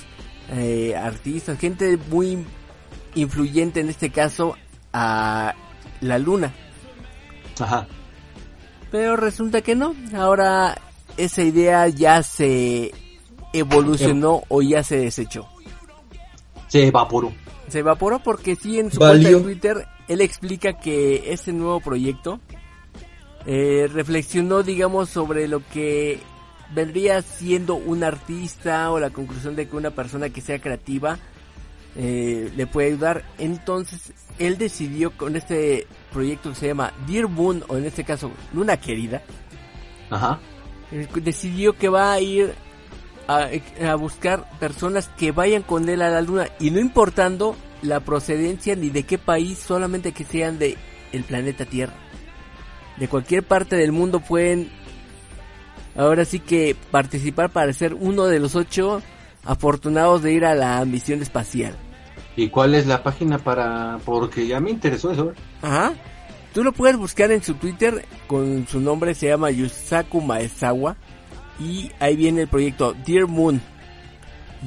C: eh, artistas, gente muy influyente en este caso a la luna.
H: Ajá.
C: Pero resulta que no. Ahora esa idea ya se evolucionó o ya se desechó.
H: Se evaporó.
C: Se evaporó porque sí en su
G: Valió.
C: cuenta de Twitter él explica que este nuevo proyecto eh, reflexionó digamos sobre lo que vendría siendo un artista o la conclusión de que una persona que sea creativa eh, le puede ayudar. Entonces él decidió con este proyecto que se llama Dear Moon o en este caso Luna Querida
H: Ajá.
C: eh, decidió que va a ir a, a buscar personas que vayan con él a la luna y no importando la procedencia ni de qué país, solamente que sean de el planeta Tierra. De cualquier parte del mundo pueden ahora sí que participar para ser uno de los ocho afortunados de ir a la misión espacial.
H: ¿Y cuál es la página para...? Porque ya me interesó eso.
C: Ajá. Tú lo puedes buscar en su Twitter con su nombre, se llama Yusaku Maezawa. Y ahí viene el proyecto Dear Moon.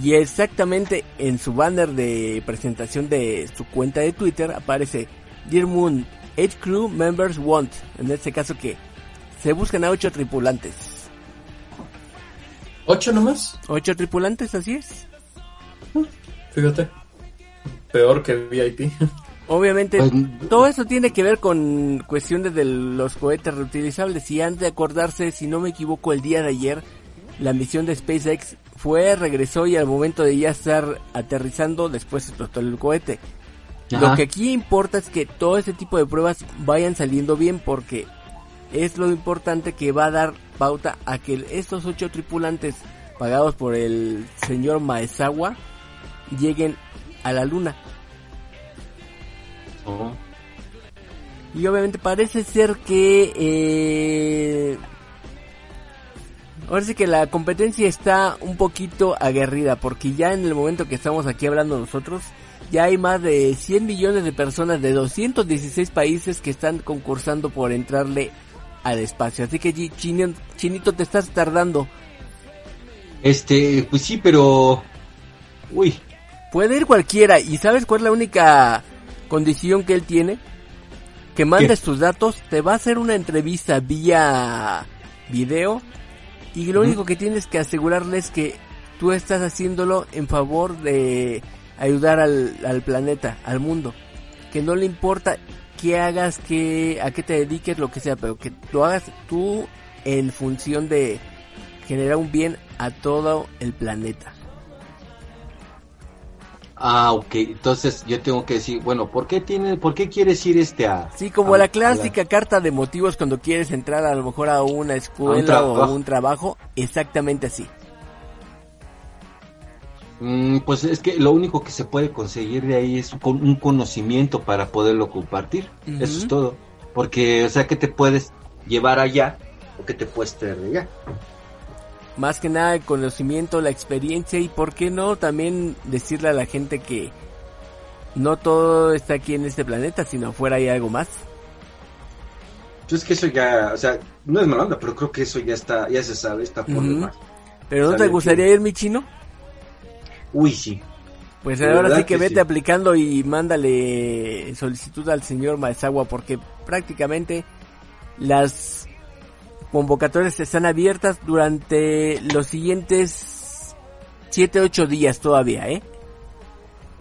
C: Y exactamente en su banner de presentación de su cuenta de Twitter aparece Dear Moon, 8 crew members want. En este caso que se buscan a 8 tripulantes.
G: ¿Ocho nomás?
C: 8 tripulantes, así es.
G: Fíjate. Peor que VIP.
C: Obviamente, todo eso tiene que ver con cuestiones de los cohetes reutilizables. Y han de acordarse, si no me equivoco, el día de ayer, la misión de SpaceX fue, regresó y al momento de ya estar aterrizando, después explotó el cohete. Lo que aquí importa es que todo ese tipo de pruebas vayan saliendo bien porque es lo importante que va a dar pauta a que estos ocho tripulantes pagados por el señor Maezawa lleguen a la luna.
H: Oh.
C: Y obviamente parece ser que... Eh... Ahora sí que la competencia está un poquito aguerrida porque ya en el momento que estamos aquí hablando nosotros, ya hay más de 100 millones de personas de 216 países que están concursando por entrarle al espacio. Así que Chinito te estás tardando.
H: Este, pues sí, pero... Uy,
C: Puede ir cualquiera y ¿sabes cuál es la única condición que él tiene? Que mandes tus datos, te va a hacer una entrevista vía video y lo único que tienes que asegurarle es que tú estás haciéndolo en favor de ayudar al, al planeta, al mundo. Que no le importa qué hagas, que, a qué te dediques, lo que sea, pero que lo hagas tú en función de generar un bien a todo el planeta.
H: Ah, ok. Entonces yo tengo que decir, bueno, ¿por qué tiene, por qué quieres ir este a?
C: Sí, como
H: a-
C: la
H: a
C: clásica carta de motivos cuando quieres entrar a lo mejor a una escuela o
H: trabajo.
C: a un trabajo, exactamente así.
H: Mm, pues es que lo único que se puede conseguir de ahí es con un conocimiento para poderlo compartir. Eso es todo. Porque, o sea, que te puedes llevar allá o que te puedes traer de allá.
C: Más que nada el conocimiento, la experiencia y por qué no también decirle a la gente que no todo está aquí en este planeta, sino afuera hay algo más.
F: Yo es que eso ya, o sea, no es mala onda, pero creo que eso ya está, ya se sabe, está por
C: Ujú.
F: demás.
C: Pero ¿no te gustaría ir, mi chino?
F: Uy, sí.
C: Pues
F: De
C: ahora sí que,
F: que
C: vete
F: sí.
C: aplicando y mándale solicitud al señor Maezawa porque prácticamente las convocatorias están abiertas durante los siguientes 7, 8 días todavía, ¿eh?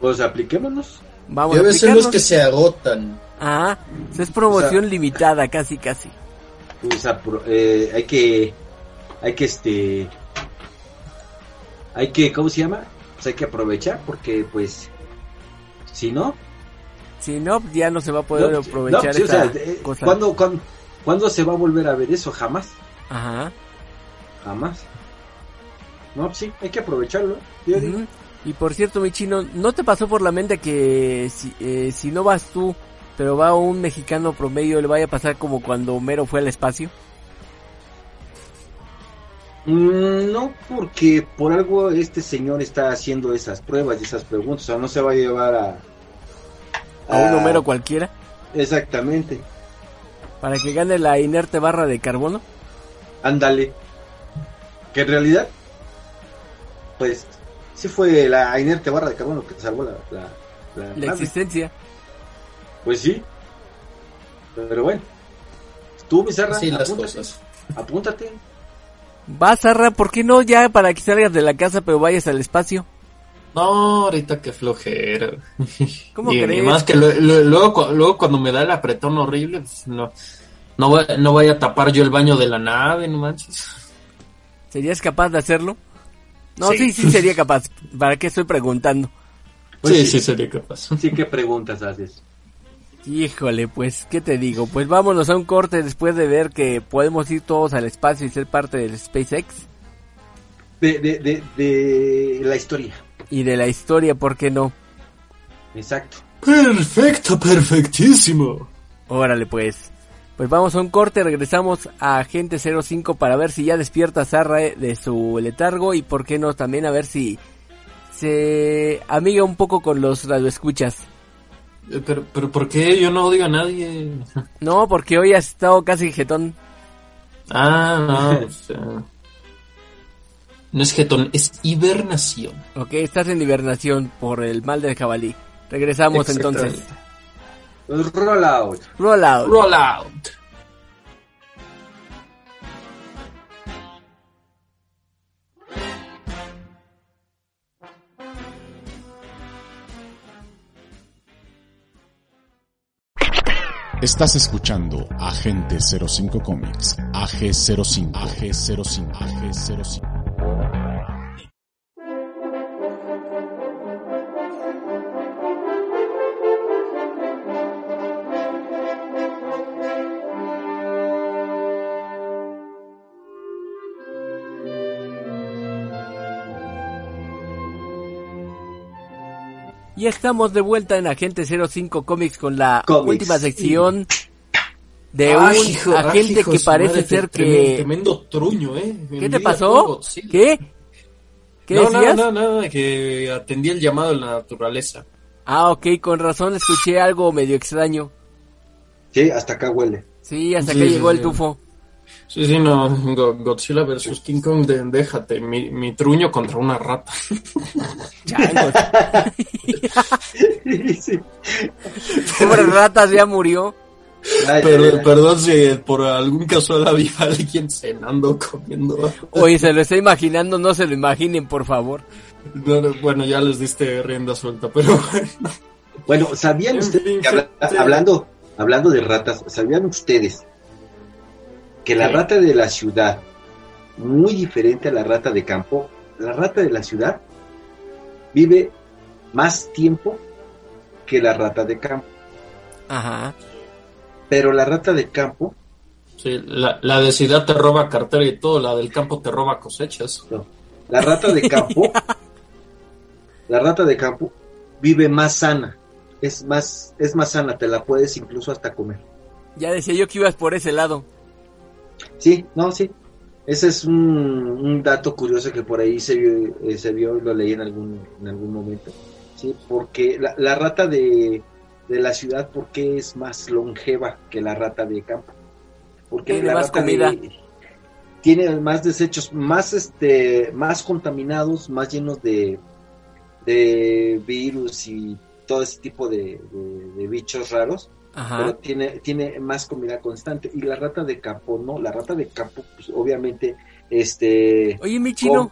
F: Pues apliquémonos.
C: Vamos
G: Debe
C: a
G: ser los que se agotan.
C: Ajá, es promoción limitada, casi, casi.
F: Pues eh, hay que, hay que este, hay que, ¿cómo se llama? Pues hay que aprovechar porque, pues, si no,
C: Si no, ya no se va a poder
F: no,
C: aprovechar
F: no, sí, o
C: esta
F: sea, eh,
C: cosa.
F: ¿cuándo, cuándo, cuándo se va a volver a ver eso? Jamás,
C: Ajá.
F: jamás. No, sí, hay que aprovecharlo. Yo digo.
C: Ujú. Y por cierto, mi chino, ¿no te pasó por la mente que si, eh, si no vas tú, pero va un mexicano promedio, le vaya a pasar como cuando Homero fue al espacio?
F: Mm, no, porque por algo este señor está haciendo esas pruebas y esas preguntas. O sea, no se va a llevar a.
C: A un Homero cualquiera,
F: Exactamente.
C: Para que gane la inerte barra de carbono.
F: Ándale. Que en realidad, pues, sí fue la inerte barra de carbono que salvó la. la, la
C: La
F: nave.
C: existencia.
F: Pues sí. Pero bueno. Tú, Bizarra,
G: las
F: apúntate.
G: cosas.
F: Apúntate.
C: Va, Zarra, ¿por qué no ya para que salgas de la casa pero vayas al espacio?
G: No, ahorita qué flojera. *laughs*
C: ¿Cómo
G: y, y
C: crees?
G: más que lo- lo- luego, luego cuando me da el apretón horrible, pues, no, no, voy, no voy a tapar yo el baño de la nave, no manches.
C: ¿Serías capaz de hacerlo? No, sí,
G: Sí.
C: sí, sería capaz. ¿Para qué estoy preguntando?
F: Pues
G: sí,
F: sí.
G: sí, sería capaz.
F: Sí, ¿qué preguntas haces?
C: Híjole, pues, ¿qué te digo? Pues vámonos a un corte después de ver que podemos ir todos al espacio y ser parte del SpaceX
F: De, de, de, de la historia.
C: Y de la historia, ¿por qué no?
F: Exacto.
G: Perfecto, perfectísimo.
C: Órale, pues. Pues vamos a un corte, regresamos a Agente 05 para ver si ya despierta Zarra eh, de su letargo y por qué no también a ver si se amiga un poco con los radioescuchas.
G: Eh, Pero, pero ¿por qué yo no odio a nadie?
C: No, porque hoy has estado casi jetón.
G: Ah, no, o sea, no es jetón, es hibernación.
C: Ok, estás en hibernación por el mal del jabalí. Regresamos entonces.
F: Roll out.
C: Roll out.
G: Roll out.
E: Estás escuchando Agente 05 Comics, AG05, AG05, AG05.
C: Y estamos de vuelta en Agente 05 Comics con la
F: Comics.
C: última sección de
G: Ay,
C: un
G: hijo, ay,
C: agente
G: hijo
C: que parece
G: madre,
C: ser
G: tremendo-
C: que...
G: Tremendo truño, ¿eh?
C: ¿Qué te pasó?
G: sí.
C: ¿Qué? ¿Qué
G: no,
C: decías?
G: no, no, no, que atendí el llamado de la naturaleza.
C: Ah, ok, con razón escuché algo medio extraño.
F: Sí, hasta acá huele.
C: Sí, hasta
G: Sí, sí,
C: llegó el
G: sí.
C: tufo.
G: Sí, sí, no, Go- Godzilla versus King Kong, de- déjate, mi, mi truño contra una rata. *laughs*
F: Sí. *laughs*
C: Pobre ratas, ya murió.
F: Ay,
G: Perdón,
F: ay,
G: perdón si por algún casual había alguien cenando, comiendo.
C: Oye, se lo está imaginando, no se lo imaginen, por favor.
G: No, no, bueno, ya les diste rienda suelta, pero bueno.
F: Bueno, ¿sabían ustedes, que habla- hablando, hablando de ratas, ¿sabían ustedes que la
G: Sí.
F: rata de la ciudad, muy diferente a la rata de campo, la rata de la ciudad vive más tiempo que la rata de campo?
C: Ajá.
F: Pero la rata de campo,
G: Sí, la, la de ciudad te roba cartera y todo, la del campo te roba cosechas.
F: no, la rata de campo, *laughs* la rata de campo vive más sana, es más, es más sana, te la puedes incluso hasta comer.
C: Ya decía yo que ibas por ese lado.
F: Sí, no, sí. Ese es un, un dato curioso que por ahí se vio, eh, se vio y lo leí en algún, en algún momento. Sí, porque la, la rata de, de la ciudad, ¿por qué es más longeva que la rata de campo? Porque
C: Tiene
F: la
C: más
F: rata
C: comida.
F: de- tiene más desechos, más este, más contaminados, más llenos de, de virus y todo ese tipo de bichos raros pero
C: Ajá.
F: tiene, tiene más comida constante. Y la rata de campo, no, la rata de campo, pues obviamente, este...
C: Oye, mi chino,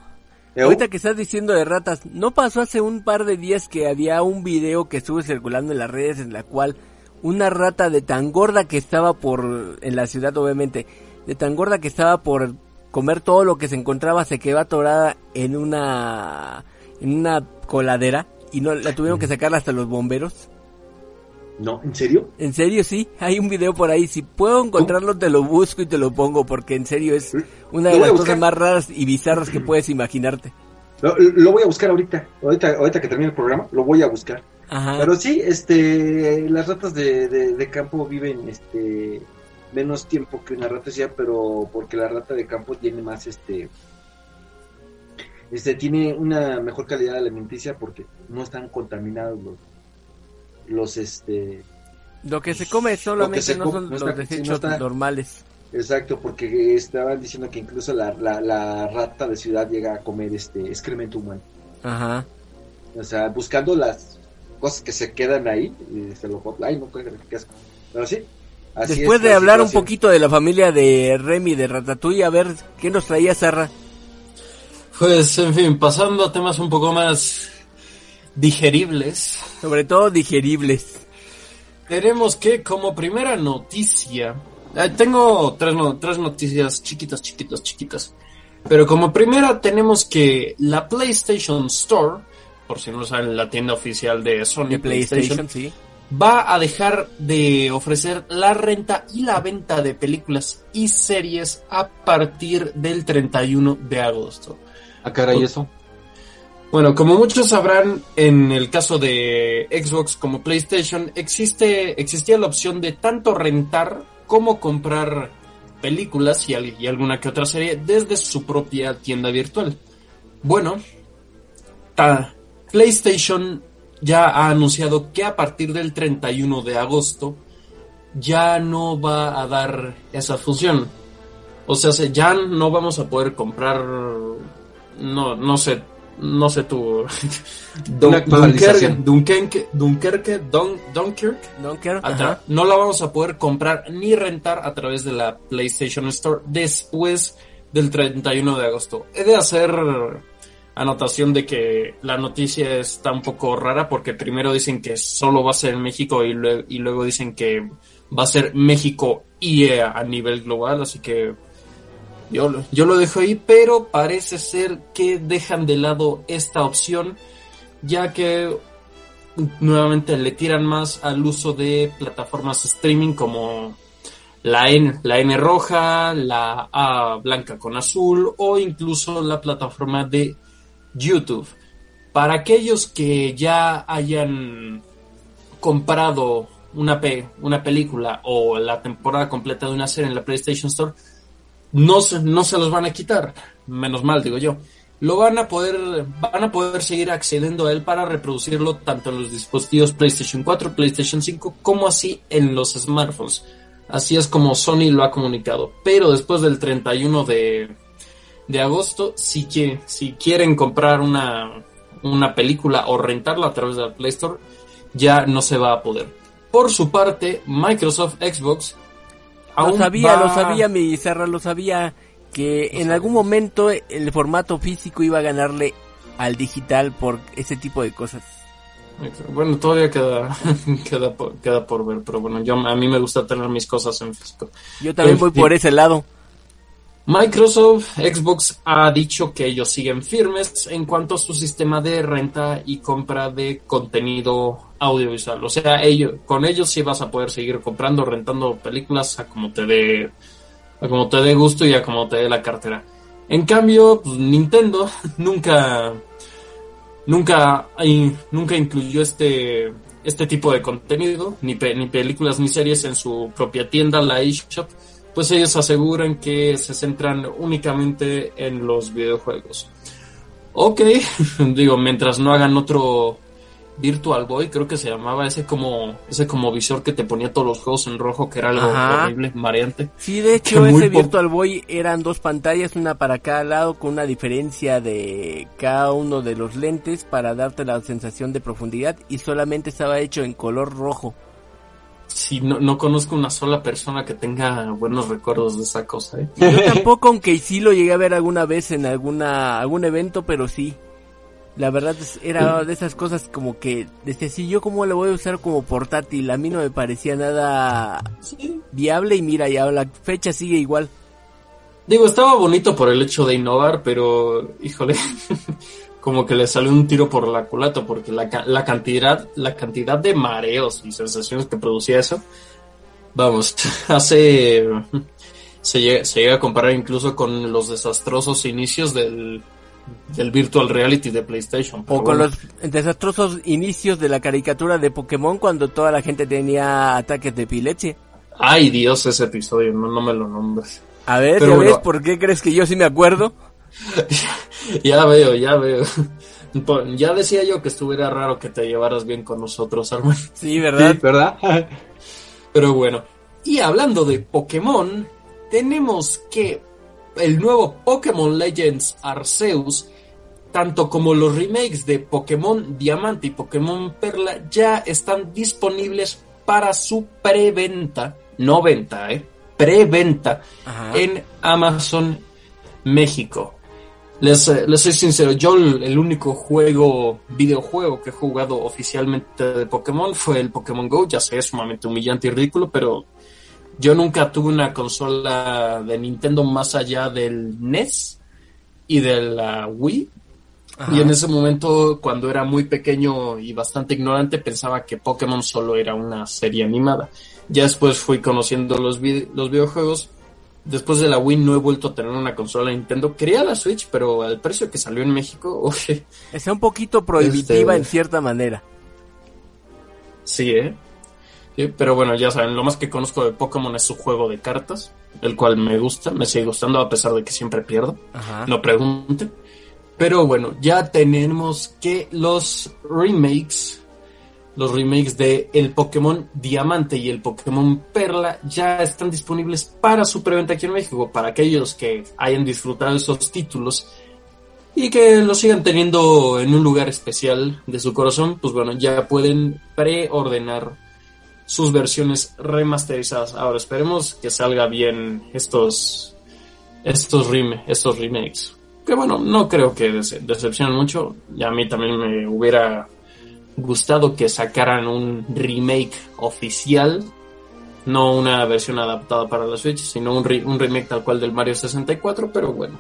F: ¿eh?
C: ahorita que estás diciendo de ratas, ¿no pasó hace un par de días que había un video que estuvo circulando en las redes en la cual una rata de tan gorda que estaba por, en la ciudad obviamente, de tan gorda que estaba por comer todo lo que se encontraba, se quedó atorada en una, en una coladera y no la tuvieron que sacar hasta los bomberos?
F: No, ¿en serio?
C: En serio, sí, hay un video por ahí. Si puedo encontrarlo, te lo busco y te lo pongo, porque en serio es una de las cosas más raras y bizarras que puedes imaginarte.
F: Lo, lo voy a buscar ahorita, ahorita, ahorita que termine el programa, lo voy a buscar.
C: Ajá.
F: Pero sí, este, las ratas de, de, de campo viven, este, menos tiempo que una rata ciudad, pero porque la rata de campo tiene más, este, este, tiene una mejor calidad alimenticia porque no están contaminados los, los, este,
C: Lo que se come solamente
F: se
C: no son
F: no
C: los
F: está-
C: desechos
F: no está-
C: normales.
F: Exacto, porque estaban diciendo que incluso la, la, la rata de ciudad llega a comer este excremento humano.
C: Ajá.
F: O sea, buscando las cosas que se quedan ahí, y se lo ay no qué qué asco. Pero sí. así
C: Después
F: es
C: de
F: la
C: hablar un poquito de la familia de Remy de Ratatouille, a ver qué nos traía Sarra.
G: Pues, en fin, pasando a temas un poco más digeribles.
C: Sobre todo digeribles.
G: Tenemos que, como primera noticia, eh, tengo tres, no- tres noticias chiquitas, chiquitas, chiquitas. Pero como primera tenemos que la PlayStation Store, por si no lo saben, la tienda oficial de Sony
C: De PlayStation, sí.
G: va a dejar de ofrecer la renta y la venta de películas y series a partir del 31 de agosto.
D: Ah, caray, eso.
G: Bueno, como muchos sabrán, en el caso de Xbox como PlayStation, existe, existía la opción de tanto rentar como comprar películas y, al- y alguna que otra serie desde su propia tienda virtual. Bueno, ta- PlayStation ya ha anunciado que a partir del 31 de agosto ya no va a dar esa función. O sea, se- ya no vamos a poder comprar, no, no sé, no sé tú, *laughs* Dun-
D: Una actualización.
G: Dunkerque, Dunkerque, Dun- Dunkirk,
C: Dunkirk, ajá.
G: no la vamos a poder comprar ni rentar a través de la PlayStation Store después del 31 de agosto. He de hacer anotación de que la noticia está un poco rara porque primero dicen que solo va a ser en México y, lue- y luego dicen que va a ser México y eh, a nivel global, así que yo, yo lo dejo ahí, pero parece ser que dejan de lado esta opción ya que nuevamente le tiran más al uso de plataformas streaming como la N, la N roja, la A blanca con azul o incluso la plataforma de YouTube. Para aquellos que ya hayan comprado una, una película o la temporada completa de una serie en la PlayStation Store, no se, no se los van a quitar. Menos mal, digo yo. Lo van a poder, van a poder seguir accediendo a él para reproducirlo tanto en los dispositivos PlayStation 4, PlayStation 5, como así en los smartphones. Así es como Sony lo ha comunicado. Pero después del 31 de, de agosto, si, que, si quieren comprar una, una película o rentarla a través de la Play Store, ya no se va a poder. Por su parte, Microsoft Xbox
C: Lo sabía,
G: va-
C: lo sabía, mi Sarra, lo sabía que en algún momento el formato físico iba a ganarle al digital por ese tipo de cosas.
G: Bueno, todavía queda, *laughs* queda, por, queda por ver, pero bueno, yo, a mí me gusta tener mis cosas en físico.
C: Yo también
G: En
C: voy
G: fin.
C: por ese lado.
G: Microsoft, Xbox ha dicho que ellos siguen firmes en cuanto a su sistema de renta y compra de contenido audiovisual. O sea, ellos, con ellos sí vas a poder seguir comprando, rentando películas a como te dé, a como te dé gusto y a como te dé la cartera. En cambio, pues, Nintendo *laughs* nunca, nunca, nunca incluyó este, este tipo de contenido, ni, ni películas ni series en su propia tienda, la eShop, pues ellos aseguran que se centran únicamente en los videojuegos. Ok, *laughs* digo, mientras no hagan otro Virtual Boy, creo que se llamaba ese como ese como visor que te ponía todos los juegos en rojo, que era algo
C: Ajá.
G: horrible, mareante.
C: Sí, de hecho, *laughs* ese Virtual Boy eran dos pantallas, una para cada lado, con una diferencia de cada uno de los lentes para darte la sensación de profundidad y solamente estaba hecho en color rojo.
G: Sí, no, no conozco una sola persona que tenga buenos recuerdos de esa cosa, ¿eh?
C: Yo *laughs* tampoco, aunque sí lo llegué a ver alguna vez en alguna algún evento, pero sí. La verdad es- era de esas cosas como que decía, sí, yo cómo lo voy a usar como portátil, a mí no me parecía nada viable y mira, ya la fecha sigue igual.
G: Digo, estaba bonito por el hecho de innovar, pero híjole, como que le salió un tiro por la culata, porque la, la cantidad, la cantidad de mareos y sensaciones que producía eso, vamos, *laughs* hace, se llega, se llega a comparar incluso con los desastrosos inicios del, del virtual reality de PlayStation.
C: O con
G: bueno.
C: los desastrosos inicios de la caricatura de Pokémon cuando toda la gente tenía ataques de epilepsia.
G: Ay, Dios, ese episodio, no, no me lo nombres.
C: A ver, ¿ya
G: bueno.
C: ves por qué crees que yo sí me acuerdo? *laughs*
G: Ya veo, ya veo. Ya decía yo que estuviera raro que te llevaras bien con nosotros, Arman.
C: Sí, ¿verdad?
F: Sí, ¿verdad? *laughs*
G: Pero bueno, y hablando de Pokémon, tenemos que el nuevo Pokémon Legends Arceus, tanto como los remakes de Pokémon Diamante y Pokémon Perla, ya están disponibles para su preventa, no venta, eh, preventa en Amazon México. Les, eh, les soy sincero, yo el, único juego, videojuego que he jugado oficialmente de Pokémon fue el Pokémon Go, ya sé, es sumamente humillante y ridículo, pero yo nunca tuve una consola de Nintendo más allá del NES y de la Wii.
C: Ajá.
G: Y en ese momento, cuando era muy pequeño y bastante ignorante, pensaba que Pokémon solo era una serie animada. Ya después fui conociendo los, vide- los videojuegos. Después de la Wii no he vuelto a tener una consola de Nintendo. Quería la Switch, pero al precio que salió en México, *laughs* oye,
C: Está un poquito prohibitiva
G: Este-
C: en cierta manera.
G: sí, ¿eh? Sí, pero bueno, ya saben, lo más que conozco de Pokémon es su juego de cartas, el cual me gusta, me sigue gustando a pesar de que siempre pierdo.
C: Ajá.
G: no pregunten. Pero bueno, ya tenemos que los remakes, los remakes de el Pokémon Diamante y el Pokémon Perla ya están disponibles para su preventa aquí en México. Para aquellos que hayan disfrutado esos títulos y que los sigan teniendo en un lugar especial de su corazón, pues bueno, ya pueden preordenar sus versiones remasterizadas. Ahora esperemos que salga bien estos estos rem estos remakes. Que bueno, no creo que dece- decepcionen mucho. Y a mí también me hubiera gustado que sacaran un remake oficial, no una versión adaptada para la Switch, sino un, un remake tal cual del Mario 64, pero bueno,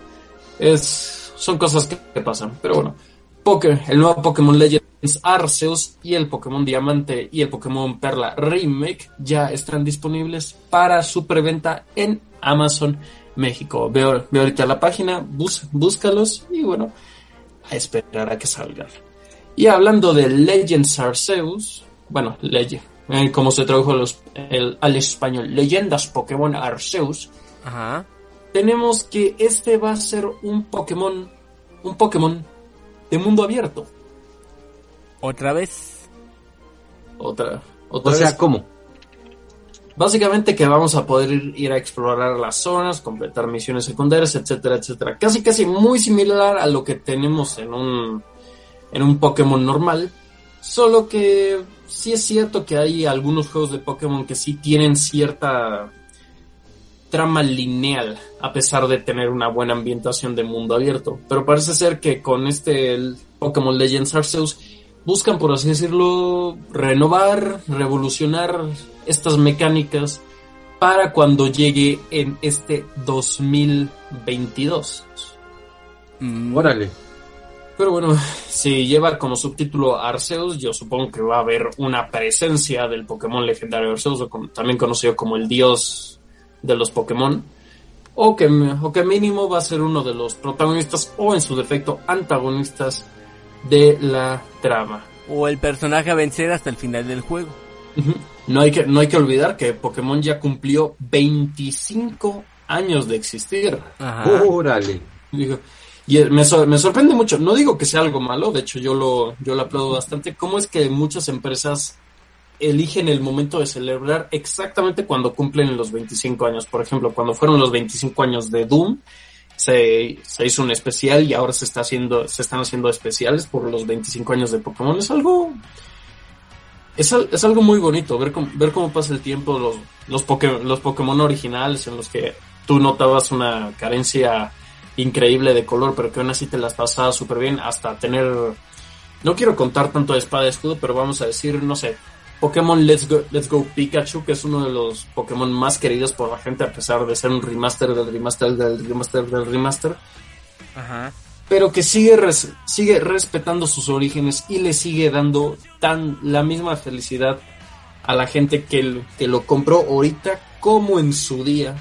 G: es son cosas que, pasan. Pero bueno, Poké- el nuevo Pokémon Legends Arceus y el Pokémon Diamante y el Pokémon Perla Remake ya están disponibles para su preventa en Amazon México. Veo, veo ahorita la página, búscalos y bueno, a esperar a que salgan. Y hablando de Legends Arceus, bueno, leye, eh, como se tradujo a los- el- al español, Leyendas Pokémon Arceus,
C: Ajá.
G: tenemos que este va a ser un Pokémon, un Pokémon de mundo abierto.
C: Otra vez.
G: Otra, otra
F: O sea,
G: vez.
F: ¿cómo?
G: Básicamente que vamos a poder ir, ir a explorar las zonas, completar misiones secundarias, etcétera, etcétera. Casi, casi muy similar a lo que tenemos en un, en un Pokémon normal. Solo que sí es cierto que hay algunos juegos de Pokémon que sí tienen cierta trama lineal, a pesar de tener una buena ambientación de mundo abierto. Pero parece ser que con este Pokémon Legends Arceus buscan, por así decirlo, renovar, revolucionar estas mecánicas para cuando llegue en este 2022.
C: Mm,
F: Órale.
G: Pero bueno, si lleva como subtítulo Arceus, yo supongo que va a haber una presencia del Pokémon legendario Arceus, o como- también conocido como el dios de los Pokémon, o que, o que mínimo va a ser uno de los protagonistas o en su defecto antagonistas de la trama.
C: O el personaje a vencer hasta el final del juego.
G: No hay que, no hay que olvidar que Pokémon ya cumplió 25 años de existir.
C: Ajá.
F: Órale.
G: Digo, y eh, me, sor- me sorprende mucho. No digo que sea algo malo, de hecho yo lo, yo lo aplaudo bastante. ¿Cómo es que muchas empresas eligen el momento de celebrar exactamente cuando cumplen los 25 años? Por ejemplo, cuando fueron los 25 años de Doom, se, se hizo un especial y ahora se está haciendo, se están haciendo especiales por los 25 años de Pokémon. Es algo, es, es algo muy bonito ver cómo, ver cómo pasa el tiempo, los, los, los Pokémon originales en los que tú notabas una carencia increíble de color, pero que aún así te las pasabas súper bien hasta tener, no quiero contar tanto de espada y escudo, pero vamos a decir, no sé, Pokémon Let's Go, Let's Go Pikachu, que es uno de los Pokémon más queridos por la gente a pesar de ser un remaster del remaster del remaster del remaster
C: Ajá.
G: pero que sigue, res- sigue respetando sus orígenes y le sigue dando tan la misma felicidad a la gente que, que lo compró ahorita como en su día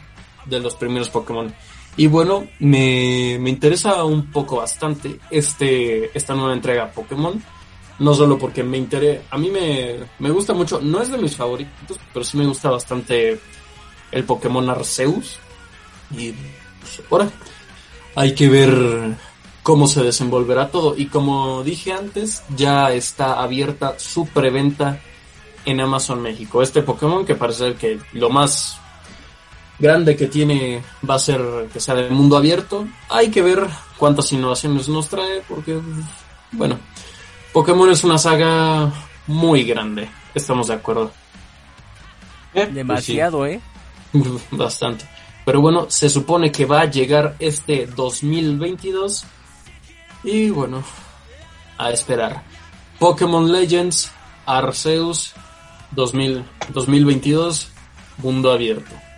G: de los primeros Pokémon. Y bueno, me, me interesa un poco bastante este, esta nueva entrega Pokémon. No solo porque me interesa, a mí me, me gusta mucho, no es de mis favoritos, pero sí me gusta bastante el Pokémon Arceus. Y pues, ahora hay que ver cómo se desenvolverá todo. Y como dije antes, ya está abierta su preventa en Amazon México. Este Pokémon que parece que lo más grande que tiene va a ser que sea de mundo abierto. Hay que ver cuántas innovaciones nos trae porque, bueno, Pokémon es una saga muy grande. Estamos de acuerdo.
C: Demasiado, ¿eh? *laughs*
G: Bastante. Pero bueno, se supone que va a llegar este 2022. Y bueno, a esperar. Pokémon Legends Arceus 2000, 2022, mundo abierto.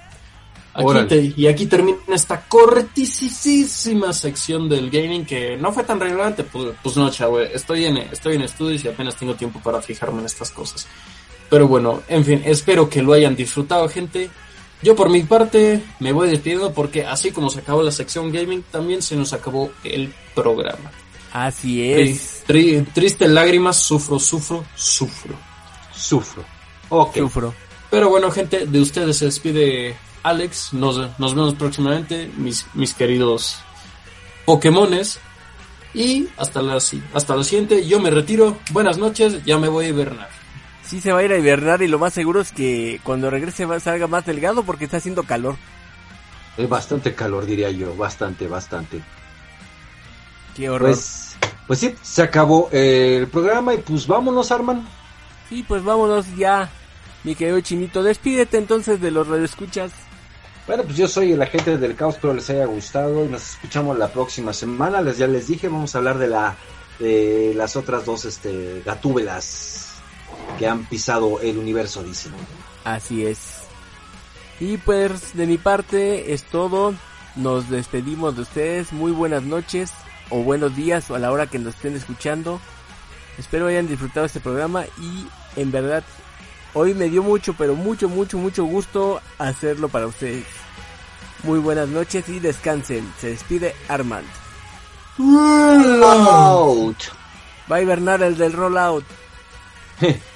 G: Aquí te- y aquí termina esta cortísima sección del gaming que no fue tan relevante. Pues, pues no, chavo, estoy en, estoy en estudios y apenas tengo tiempo para fijarme en estas cosas. Pero bueno, en fin, espero que lo hayan disfrutado, gente. Yo por mi parte me voy despidiendo porque así como se acabó la sección gaming, también se nos acabó el programa.
C: Así
G: Tri-
C: es.
G: tri- triste lágrimas, sufro, sufro, sufro.
F: Sufro. Ok.
C: Sufro.
G: Pero bueno, gente, de ustedes se despide Alex. Nos, nos vemos próximamente, mis, mis queridos Pokémones. Y hasta la, si- hasta la siguiente. Yo me retiro. Buenas noches. Ya me voy a hibernar.
C: Sí se va a ir a hibernar y lo más seguro es que cuando regrese salga más delgado porque está haciendo calor.
F: Es bastante calor, diría yo. Bastante, bastante.
C: Qué horror.
F: Pues, pues sí, se acabó eh, el programa y pues vámonos, Arman.
C: Sí, pues vámonos ya. Mi querido Chinito, despídete entonces de los radioescuchas.
F: Bueno, pues yo soy el agente del caos, espero les haya gustado y nos escuchamos la próxima semana. Les ya les dije, vamos a hablar de la de las otras dos este gatúbelas que han pisado el universo, dicen.
C: Así es. Y pues de mi parte es todo. Nos despedimos de ustedes. Muy buenas noches o buenos días o a la hora que nos estén escuchando. Espero hayan disfrutado este programa y en verdad hoy me dio mucho, pero mucho, mucho, mucho gusto hacerlo para ustedes. Muy buenas noches y descansen. Se despide Armand.
F: Out.
C: Va a hibernar el del rollout. *laughs*